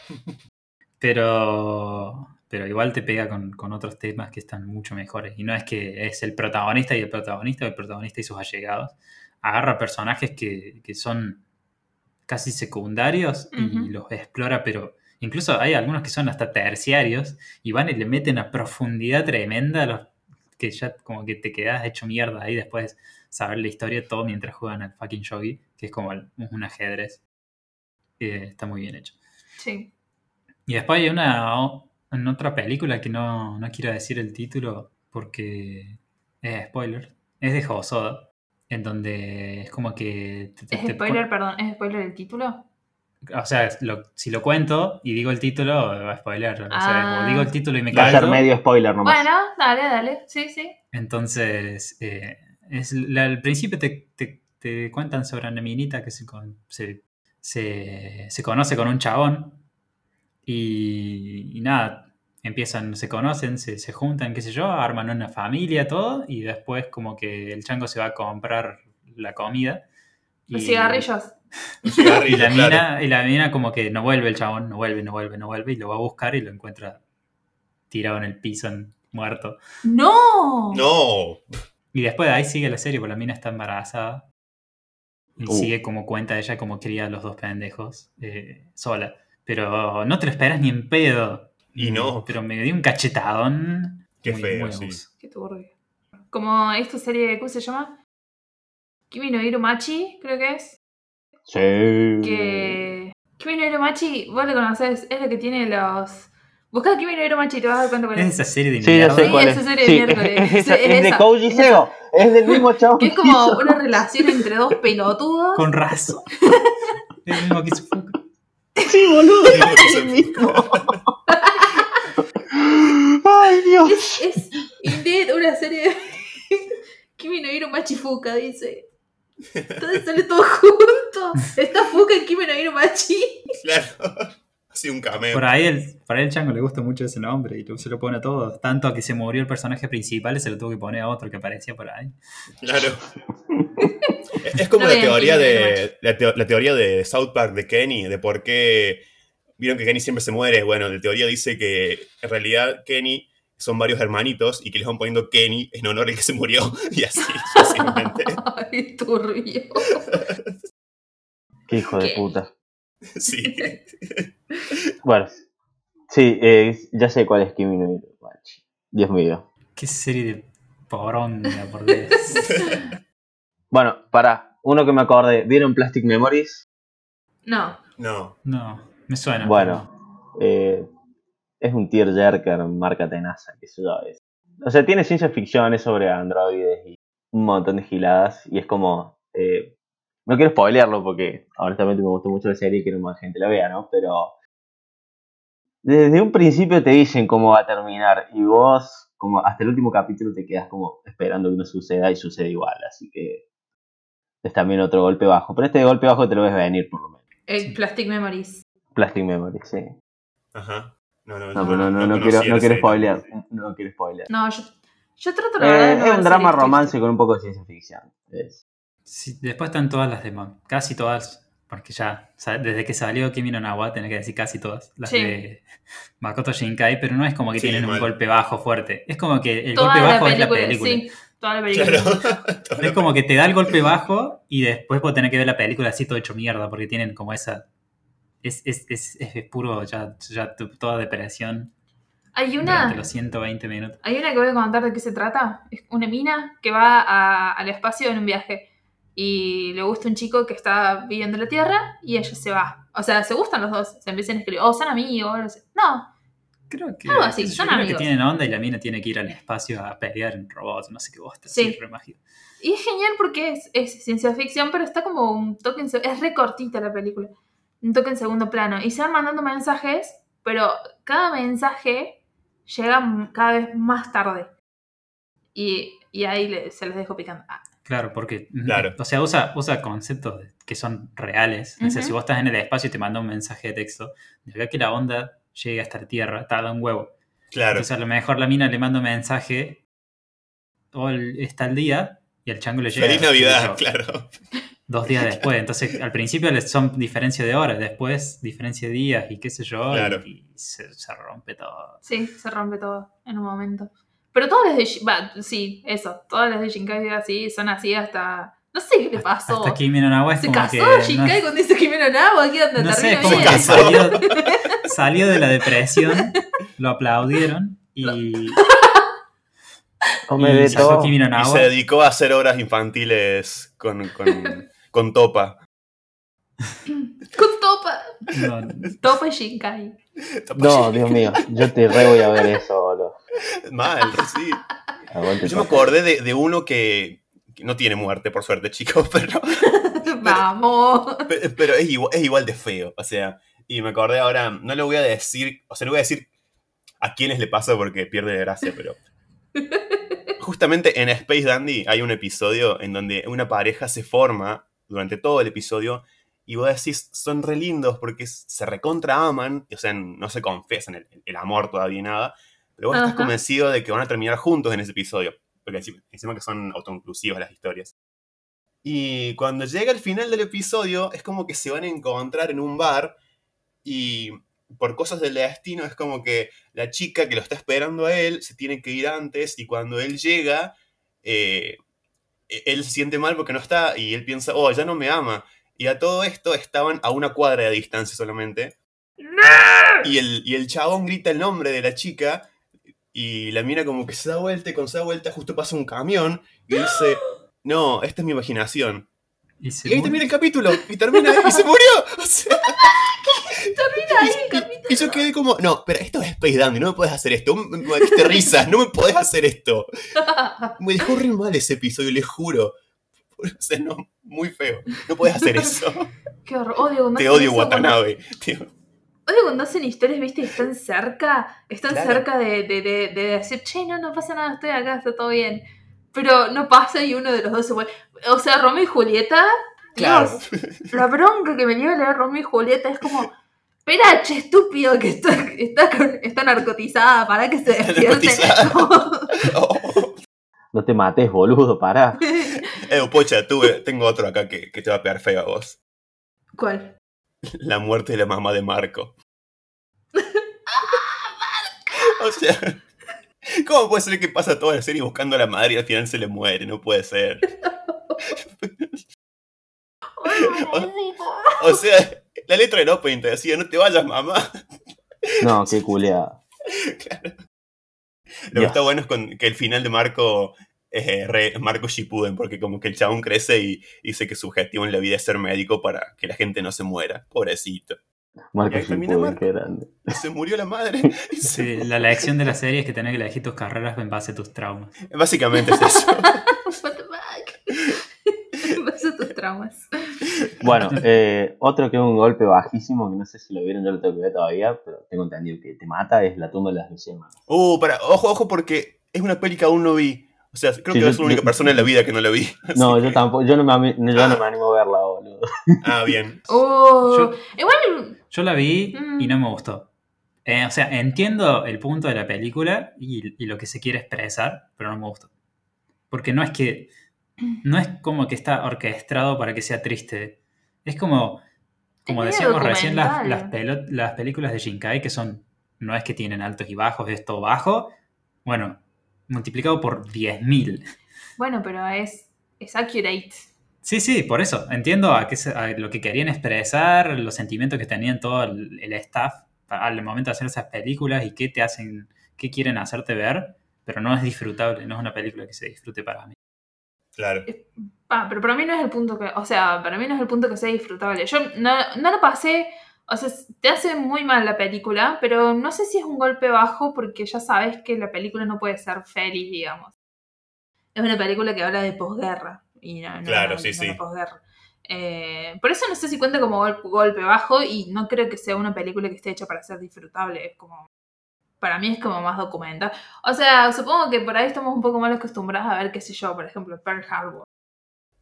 Pero, pero igual te pega con, con otros temas que están mucho mejores. Y no es que es el protagonista y el protagonista, o el protagonista y sus allegados. Agarra personajes que, que son casi secundarios y los explora, pero incluso hay algunos que son hasta terciarios y van y le meten a profundidad tremenda a los que ya como que te quedas hecho mierda ahí después saber la historia todo mientras juegan al fucking shogi, que es como el- un ajedrez. Eh, está muy bien hecho. Sí. Y después hay una en otra película que no, no quiero decir el título porque es spoiler. Es de Hosoda, en donde es como que... te- te- ¿Es te- spoiler, perdón? ¿Es spoiler el título? O sea, lo- si lo cuento y digo el título, va a spoiler. O sea, Ah. o digo el título y me Va a ser callo. medio spoiler nomás. Bueno, dale, dale. Sí, sí. Entonces, eh, es, la- al principio te, te- te cuentan sobre una minita que se, con- se, se- se conoce con un chabón y, y nada, empiezan, se conocen, se, se juntan, qué sé yo, arman una familia, todo, y después como que el chango se va a comprar la comida. Los cigarrillos. Y la, claro. mina, y la mina como que no vuelve el chabón, no vuelve, no vuelve, no vuelve, y lo va a buscar y lo encuentra tirado en el piso, en- muerto. ¡No! No. Y después de ahí sigue la serie, porque la mina está embarazada. Y Uh. sigue como cuenta ella como cría a los dos pendejos eh, sola. Pero no te lo esperas ni en pedo. Y no. Pero me dio un cachetadón. Qué muy- feo, muy sí. Qué turbio. Como esta serie, ¿cómo se llama? Kimi no Irumachi, creo que es. Sí. Que. Kimi no Irumachi, vos lo conocés, es lo que tiene los Busca Kimi no Hiro Machi y te vas a dar cuenta cuál Es es. esa serie de Sí, ya mierda. sé Sí, cuál esa es. serie de Sí, miércoles. es, Es- es es de esa, Koji es Seo. Es del mismo chavo. Que es como una relación entre dos pelotudos. Con razón. Es el mismo que hizo. Sí, boludo. Es el mismo. Ay, Dios. Es, es indeed una serie de Kimi no Hiro Machi Fuka, dice. Entonces sale todo junto. Está Fuka y Kimi no Hiro Machi. Claro. Así un cameo. Por ahí, el, por ahí el chango le gusta mucho ese nombre y se lo pone a todos. Tanto que se murió el personaje principal y se lo tuvo que poner a otro que aparecía por ahí. Claro. Es como la teoría de la, teo- la teoría de South Park de Kenny, de por qué vieron que Kenny siempre se muere. Bueno, la teoría dice que en realidad Kenny son varios hermanitos y que les van poniendo Kenny en honor al que se murió y así sucesivamente. Ay, turbio. Qué hijo de ¿Qué? puta. Sí. Bueno, sí, eh, ya sé cuál es Kimi no Machi. Dios mío. Qué serie de poronga, por Dios. Bueno, para uno que me acordé, ¿vieron Plastic Memories? No. No. No, me suena. Bueno, eh, es un tearjerker marca tenaza, que sé yo. Es. O sea, tiene ciencia ficción, es sobre androides y un montón de giladas. Y es como. eh, no quiero spoilearlo porque honestamente me gustó mucho la serie y quiero que más gente la vea, ¿no? Pero. Desde un principio te dicen cómo va a terminar y vos, como hasta el último capítulo, te quedas como esperando que no suceda y sucede igual. Así que. Es también otro golpe bajo. Pero este golpe bajo te lo ves venir, por lo menos. El Plastic Memories. Plastic Memories, sí. Ajá. No, no, No, pero no, no, no, quiero, no quiero spoilear. No quiero spoilear. No, yo, yo trato la verdad de Eh, no es ver un drama romance con un poco de ciencia ficción. Es- Sí, después están todas las demás, casi todas, porque ya, o sea, desde que salió Kimi no Nawa, tenés que decir casi todas, las Sí. de Makoto Shinkai, pero no es como que Sí, tienen un golpe bajo fuerte, es como que el Toda golpe bajo es la película, sí, toda la película. Claro. Es como que te da el golpe bajo y después vos tenés que ver la película así todo hecho mierda, porque tienen como esa... Es, es, es, es puro, ya, ya toda depresión Hay una, los 120 minutos. hay una que voy a contar de qué se trata. Es una mina que va a- al espacio en un viaje y le gusta un chico que está viviendo en la Tierra y ella se va. O sea, se gustan los dos, se empiezan a escribir, o son amigos, no sé. No, Creo que, Algo así, yo, son creo que amigos. tienen onda y la mina tiene que ir al espacio a pelear en robots, no sé qué bosta. Sí. Sí. re mágico. Y es genial porque es, es ciencia ficción, pero está como un toque en... Es re cortita la película. Un toque en segundo plano. Y se van mandando mensajes, pero cada mensaje llega cada vez más tarde. Y, y ahí le- se les dejo picando. Ah, Claro, porque. Claro. O sea, usa, usa conceptos que son reales. O sea, si vos estás en el espacio y te manda un mensaje de texto, de acá que la onda llegue hasta la Tierra, tarda un huevo. Claro. Entonces, a lo mejor la mina le manda un mensaje, o el- está el día, y al chango le llega. Feliz Navidad, claro. Dos días después. Entonces, al principio les son diferencia de horas, después diferencia de días y qué sé yo, Claro. y, se, se rompe todo. sí, se rompe todo en un momento. Pero todas las de... Va, sí, eso. Todas las de Shinkai así son así hasta... No sé qué le pasó. Hasta Kimi no Nawa es ¿Se como casó que. no- Shinkai con ese Jimeno Nawa? ¿Qué onda? No sé, Termina es como bien. que casó. salió, salió de la depresión, lo aplaudieron y, Come y de sacó todo. Kimi no Y se dedicó a hacer obras infantiles con, con, con Topa. Con Topa. No, Topa y Shinkai. No, Dios mío, yo te re voy a ver eso, boludo. Mal, sí. Aguante Yo me acordé de, de uno que, que no tiene muerte, por suerte, chicos, pero, Vamos. pe- pero es, igual, es igual de feo. O sea, y me acordé ahora, no le voy a decir, o sea, le voy a decir a quiénes le pasa porque pierde gracia, pero... Justamente en Space Dandy hay un episodio en donde una pareja se forma durante todo el episodio y vos decís, son re lindos porque se recontra aman, o sea, no se confesan el, el amor todavía y nada, vos estás convencido de que van a terminar juntos en ese episodio, porque encima, que son autoinclusivas las historias. Y cuando llega el final del episodio, es como que se van a encontrar en un bar y por cosas del destino es como que la chica que lo está esperando a él se tiene que ir antes y cuando él llega, eh, él se siente mal porque no está y él piensa, oh, ya no me ama. Y a todo esto estaban a una cuadra de distancia solamente. Y el, y el chabón grita el nombre de la chica y la mira como que se da vuelta y cuando se da vuelta justo pasa un camión y dice, no, esta es mi imaginación. y se Y ahí termina el capítulo y termina ahí y se murió. O sea, Termina ahí el capítulo. Y yo quedé como, no, pero esto es Space Dandy, no me puedes hacer esto. Me me diste risa, no me podés hacer esto. Me dejó re mal ese episodio, le juro. O sea, no, muy feo. No puedes hacer eso. Qué horror. Odio Te odio, Watanabe. Tío. Odio cuando hacen historias, viste, están cerca, están Claro. cerca de, de, de, de decir, che, no, no pasa nada, estoy acá, está todo bien. Pero no pasa y uno de los dos se muere. O sea, Romeo y Julieta, Claro. Dios, la bronca que me lleva a leer Romeo y Julieta es como, espera, che, estúpido, que está, está, está narcotizada, para que se despierte. Oh. No te mates, boludo, pará. Eh, pocha, tuve, tengo otro acá que, que te va a pegar feo a vos. ¿Cuál? La muerte de la mamá de Marco. o sea, ¿cómo puede ser que pasa toda la serie buscando a la madre y al final se le muere? No puede ser. O sea, la letra del opening te decía, no te vayas, mamá. No, qué culeada. Claro. Lo que está bueno es con, que el final de Marco eh, re- Marco Shippuden, porque como que el chabón crece y dice que su objetivo en la vida es ser médico para que la gente no se muera. Pobrecito. Marco Shippuden, Marco. qué grande. Se murió la madre. Sí, la lección de la serie es que tenés que elegir tus carreras en base a tus traumas. Básicamente es eso. What the fuck? Pasa tus traumas. Bueno, eh, otro que es un golpe bajísimo, que no sé si lo vieron, yo lo tengo que ver todavía, pero tengo entendido que te mata, es la tumba de las Lucianas. Uh, para, ojo, ojo, porque es una peli que aún no vi. O sea, creo Sí, que yo- soy la única yo- persona en la vida que no la vi. No, que- yo tampoco, yo no me, yo no me animo a verla, boludo. Ah, bien. Oh, Yo- igual, Yo la vi Mm. y no me gustó. Eh, o sea, entiendo el punto de la película y, y lo que se quiere expresar, pero no me gustó. Porque no es que. No es como que está orquestado para que sea triste. Es como. Como Es decíamos recién, las, las, pelo- las películas de Shinkai, que son. No es que tienen altos y bajos, es todo bajo. Bueno, multiplicado por 10.000. bueno, pero es, es accurate. Sí, sí, por eso. Entiendo a, qué se- a lo que querían expresar, los sentimientos que tenían todo el, el staff al momento de hacer esas películas y qué te hacen, qué quieren hacerte ver, pero no es disfrutable, no es una película que se disfrute para mí. Claro. Ah, pero para mí no es el punto que, o sea, para mí no es el punto que sea disfrutable. Yo no, no lo pasé, o sea, te hace muy mal la película, pero no sé si es un golpe bajo porque ya sabes que la película no puede ser feliz, digamos. Es una película que habla de posguerra y no, no, Claro, no- sí, sí. posguerra. Eh, por eso no sé si cuenta como gol- golpe bajo y no creo que sea una película que esté hecha para ser disfrutable. Es como, para mí es como más documental. O sea, supongo que por ahí estamos un poco mal acostumbrados a ver, qué sé yo, por ejemplo, Pearl Harbor.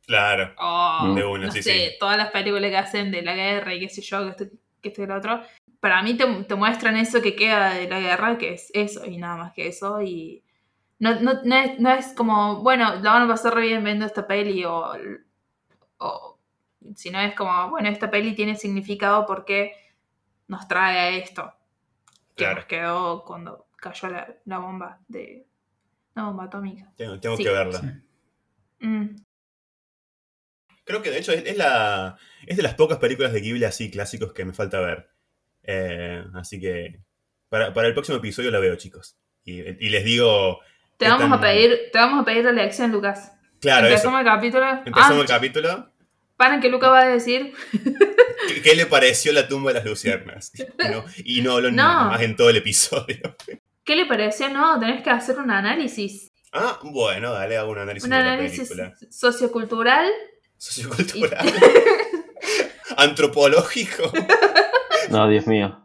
Claro. Oh, De una, no sí, sé, sí. todas las películas que hacen de la guerra y qué sé yo, que esto, que esto y lo otro. Para mí te, te muestran eso que queda de la guerra, que es eso y nada más que eso. Y no, no, no, es, no es como, bueno, la van a pasar re bien viendo esta peli o, o sino es como, bueno, esta peli tiene significado porque nos trae a esto. Que Claro. nos quedó cuando cayó la, la bomba de... La bomba atómica. Tengo, tengo Sí. que verla. Sí. Mm. Creo que de hecho es, es la, es de las pocas películas de Ghibli así clásicos que me falta ver. Eh, así que para, para el próximo episodio la veo, chicos. Y, y les digo. Te vamos tan- a pedir, te vamos a pedir la lección, Lucas. Claro, eso. Empezamos el capítulo. Empezamos ah, el capítulo. Paren que Lucas va a decir. ¿Qué, qué le pareció la tumba de las luciernas? Y no, y no hablo No. nada más en todo el episodio. ¿Qué le pareció? No, tenés que hacer un análisis. Ah, bueno, dale, hago un análisis Un de la análisis película. sociocultural. Sociocultural. Antropológico. No, Dios mío.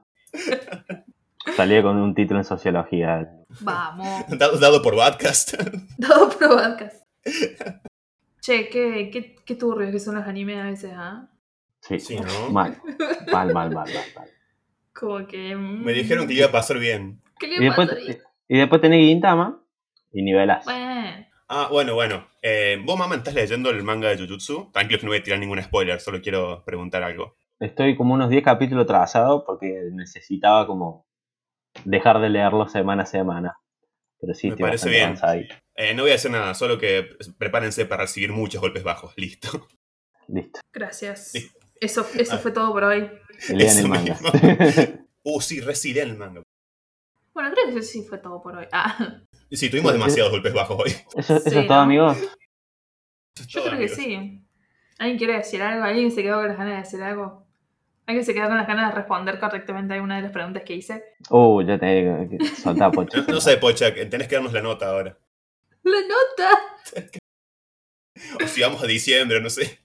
Salía con un título en sociología. Vamos. Dado, dado por Badcast. Todo pro podcast. Che, qué, qué, qué turbios que son los animes a veces, ¿ah? Sí, Sí, ¿no? mal. Mal, mal, mal, mal, mal. Como que. mm, Me dijeron que iba a pasar bien. ¿Qué le Y después, pasa ahí? y después tenés Gintama y nivelas. Bueno. Ah, bueno, bueno. Eh, ¿Vos, mamá, estás leyendo el manga de Jujutsu? Tranquilo que no voy a tirar ningún spoiler, solo quiero preguntar algo. Estoy como unos 10 capítulos atrasado porque necesitaba como dejar de leerlo semana a semana. Pero sí, Me parece bien. Eh, no voy a hacer nada, solo que prepárense para recibir muchos golpes bajos. Listo. Listo. Gracias. Sí. Eso, eso Ah. fue todo por hoy. Lean el manga. Uh, sí, reciré el manga. Bueno, creo que eso sí fue todo por hoy. Ah, Sí, tuvimos demasiados golpes bajos hoy. Eso, eso Sí, es todo, ¿no? amigos. yo creo que sí. ¿Alguien quiere decir algo? ¿Alguien se quedó con las ganas de decir algo? Que se quedar con las ganas de responder correctamente a alguna de las preguntas que hice. Uh, ya te digo, soltá pocho. No, no sé, Pocha, tenés que darnos la nota ahora. La nota. O si vamos a diciembre, no sé.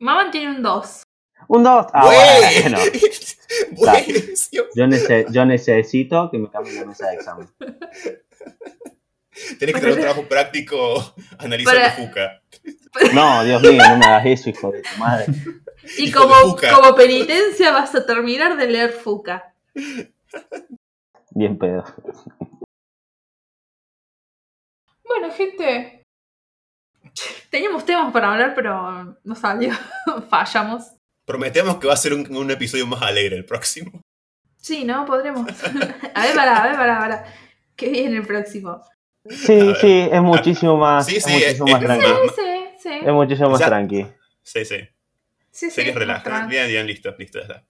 Maman tiene un 2. Un 2. Ah, bueno. Yo, nece- yo necesito que me cambien la mesa de examen. Tenés que tener un trabajo práctico analizando Para- Fuca. No, Dios mío, no me hagas eso, hijo de tu madre. Y Hijo como, como penitencia vas a terminar de leer Fuca. Bien pedo. Bueno, gente. Teníamos temas para hablar, pero no salió. Fallamos. Prometemos que va a ser un, un episodio más alegre el próximo. Sí, ¿no? Podremos. A ver, para, a ver, para, para. ¿Qué viene el próximo? Sí, sí, es muchísimo más, Sí, es sí, muchísimo es- más es tranqui. más- Sí, sí. Es muchísimo más Ya. tranqui. Sí, sí. Sí, sí. Series más relajadas. tranqui. Bien, bien, listo, listo, ya está.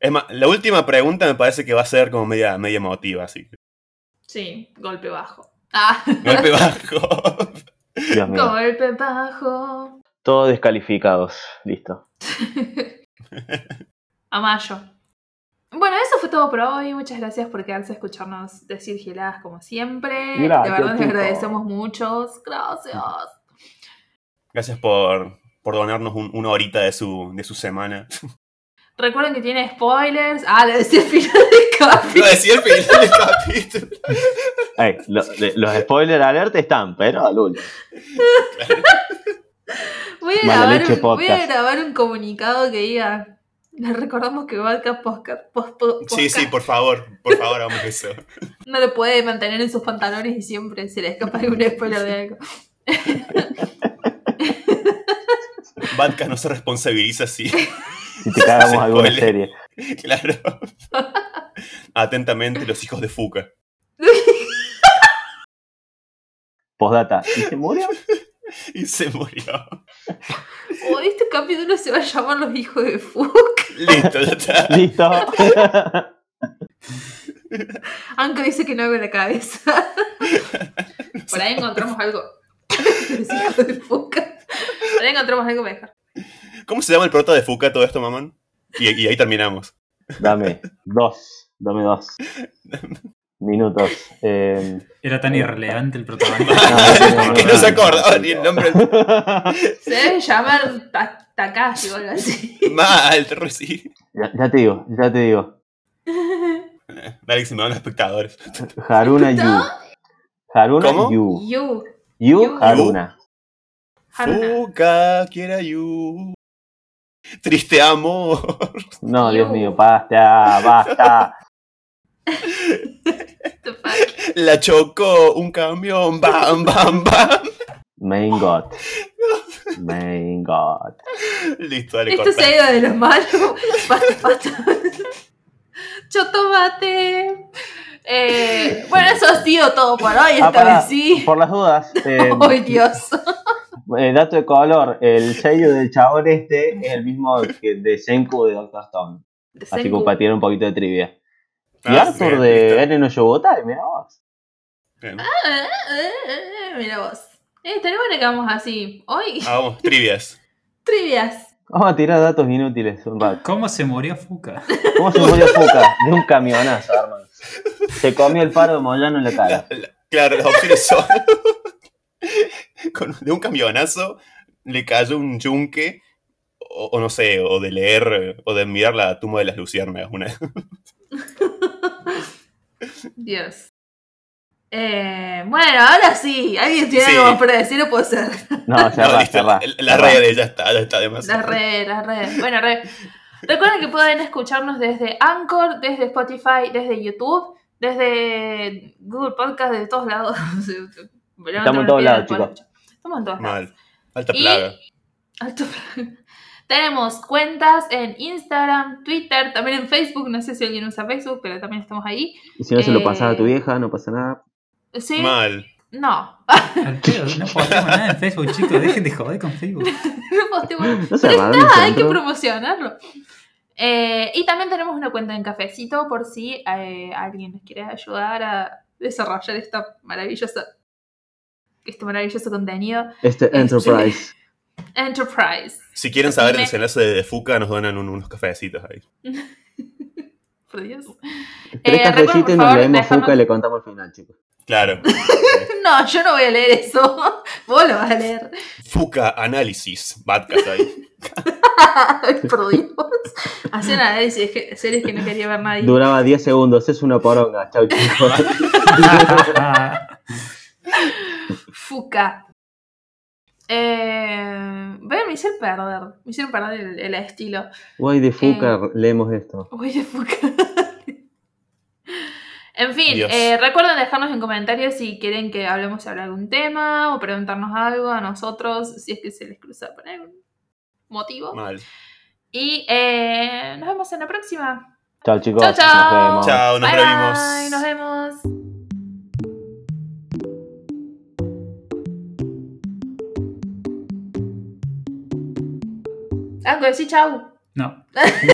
Es más, la última pregunta me parece que va a ser como media, media emotiva, así. que- Sí, golpe bajo. Ah, Golpe bajo. Dios mío. golpe bajo. Todos descalificados. Listo. A mayo. Todo por hoy. Muchas gracias por quedarse a escucharnos decir giladas como siempre. Gracias, de verdad les agradecemos muchos. Gracias. Gracias por, por donarnos un- una horita de su, de su semana. Recuerden que tiene spoilers. Ah, le decía el final del Lo capítulo. decía al final del capítulo. Lo- de- los spoiler alert están, pero al último. Voy a, grabar un, voy a grabar un comunicado que diga. Les recordamos que Vodka Podcast, pos- po- Sí, sí, por favor, por favor, hagamos eso. no lo puede mantener en sus pantalones y siempre se le escapa algún spoiler de algo. Vodka no se responsabiliza si. Si te cagamos alguna serie. Claro. Atentamente, los hijos de Fuca. Postdata. ¿Y se murió? Y se murió. O este capítulo se va a llamar Los Hijos de Fuck. Listo, ya está. Listo. Aunque dice que no hago la cabeza. Por ahí encontramos algo. Los Hijos de Fuck. Por ahí encontramos algo mejor. ¿Cómo se llama el prota de Fuca todo esto, mamón? Y, y ahí terminamos. Dame dos. Dame dos. Minutos. Eh, Era tan irrelevante el protagonista. no, no, Que no se acordaba ni el nombre. Se debe llamar Ta- Takashi o algo así. Mal, te recibo. ya, ya te digo, ya te digo. Dale que se me van los espectadores. Haruna Yu. Haruna ¿Cómo? Yu. Yu Yu. Haruna. Haruna. Fuca, quiera you. Triste amor. No, Yu. Dios mío, basta, basta. The fuck. La chocó un camión. Bam, bam, bam. Main God. Main God. Listo, dale, Esto corta. se ha ido de los malos. Basta, basta. Chotomate. Eh, bueno, eso ha sido todo por hoy. Ah, Esta pará, vez sí. Por las dudas, eh, ¡Ay, Dios! eh, dato de color, el sello del chabón este es el mismo que de Senku de Doctor Stone. Así para tirar un poquito de trivia. Y Ah, Arthur bien, de. Eren no Yobotai, mira vos. Bien. Mira vos. Eh, estaría bueno que vamos así. Hoy, Ah, vamos, trivias. trivias. Vamos a tirar datos inútiles un rato. ¿Cómo se murió Fuca? ¿Cómo se murió Fuca? De un camionazo, hermano. Se comió el paro de Moyano en la cara. La- la- claro, las opciones son. con- de un camionazo le cayó un yunque. O, o no sé, o de leer, o de mirar la tumba de las luciérnagas. Una... Dios. Eh, bueno, ahora sí. ¿Alguien tiene Sí. algo más para decir o puedo ser? No, No, cerrá, listo, cerrá. la- Las redes, ya está, ya está demasiado. Las redes, las redes. Bueno, re- recuerden que pueden escucharnos desde Anchor, desde Spotify, desde YouTube, desde Google Podcast, de todos lados. Estamos en todos lados, chicos. Estamos en todos lados. Mal. Alta Y- plaga. Tenemos cuentas en Instagram, Twitter, también en Facebook. No sé si alguien usa Facebook, pero también estamos ahí. Y si no se lo Eh, pasas a tu vieja, no pasa nada. ¿Sí? Mal. No. No posteamos nada en Facebook, chicos. Dejen de joder con Facebook. No posteo- No se Pero está, hay que promocionarlo. Eh, y también tenemos una cuenta en Cafecito por si eh, alguien nos quiere ayudar a desarrollar esta maravillosa, este maravilloso contenido. Este Enterprise. Enterprise. Si quieren saber el desenlace de, de Fuca, nos donan un- unos cafecitos ahí. Por Dios. Tres Eh, cafecitos y nos leemos Fuca y le contamos el final, chicos. Claro. No, yo no voy a leer eso. Vos lo vas a leer. Fuca Análisis. Badcast ahí. Ay, por Dios. Hacía un análisis de series que no quería ver nadie. Duraba 10 segundos, es una poronga. Chau, chicos. Fuca. Eh, bueno, me hicieron perder. Me hicieron perder el, el estilo. Guay de Fuca, Eh. leemos esto. Uy, de Fuca. En fin, eh, recuerden dejarnos en comentarios si quieren que hablemos sobre algún tema o preguntarnos algo a nosotros, si es que se les cruza por algún motivo. Mal. Y eh, nos vemos en la próxima. Chao, chicos. Chao, chao. Nos vemos. Chao, nos bye, vemos. bye, nos vemos. Algo, decí chau. No.